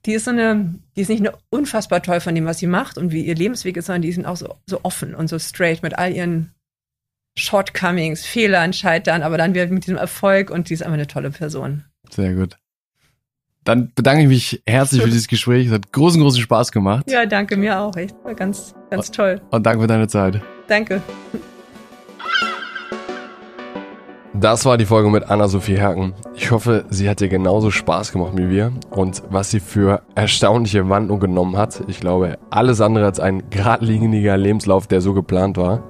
die ist so eine, die ist nicht nur unfassbar toll von dem, was sie macht und wie ihr Lebensweg ist, sondern die sind auch so, so offen und so straight mit all ihren Shortcomings, Fehlern, Scheitern, aber dann wieder mit diesem Erfolg und die ist einfach eine tolle Person. sehr gut. Dann bedanke ich mich herzlich für dieses Gespräch. Es hat großen, großen Spaß gemacht. Ja, danke mir auch. Echt war ganz, ganz toll. Und danke für deine Zeit. Danke. Das war die Folge mit Anna-Sophie Herken. Ich hoffe, sie hat dir genauso Spaß gemacht wie wir und was sie für erstaunliche Wandlung genommen hat. Ich glaube, alles andere als ein geradliniger Lebenslauf, der so geplant war.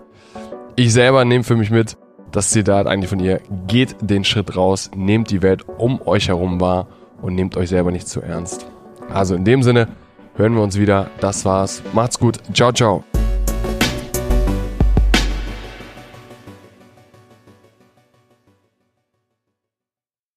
Ich selber nehme für mich mit, Das Zitat eigentlich von ihr, geht den Schritt raus, nehmt die Welt um euch herum wahr und nehmt euch selber nicht zu ernst. Also in dem Sinne, hören wir uns wieder. Das war's. Macht's gut. Ciao, ciao.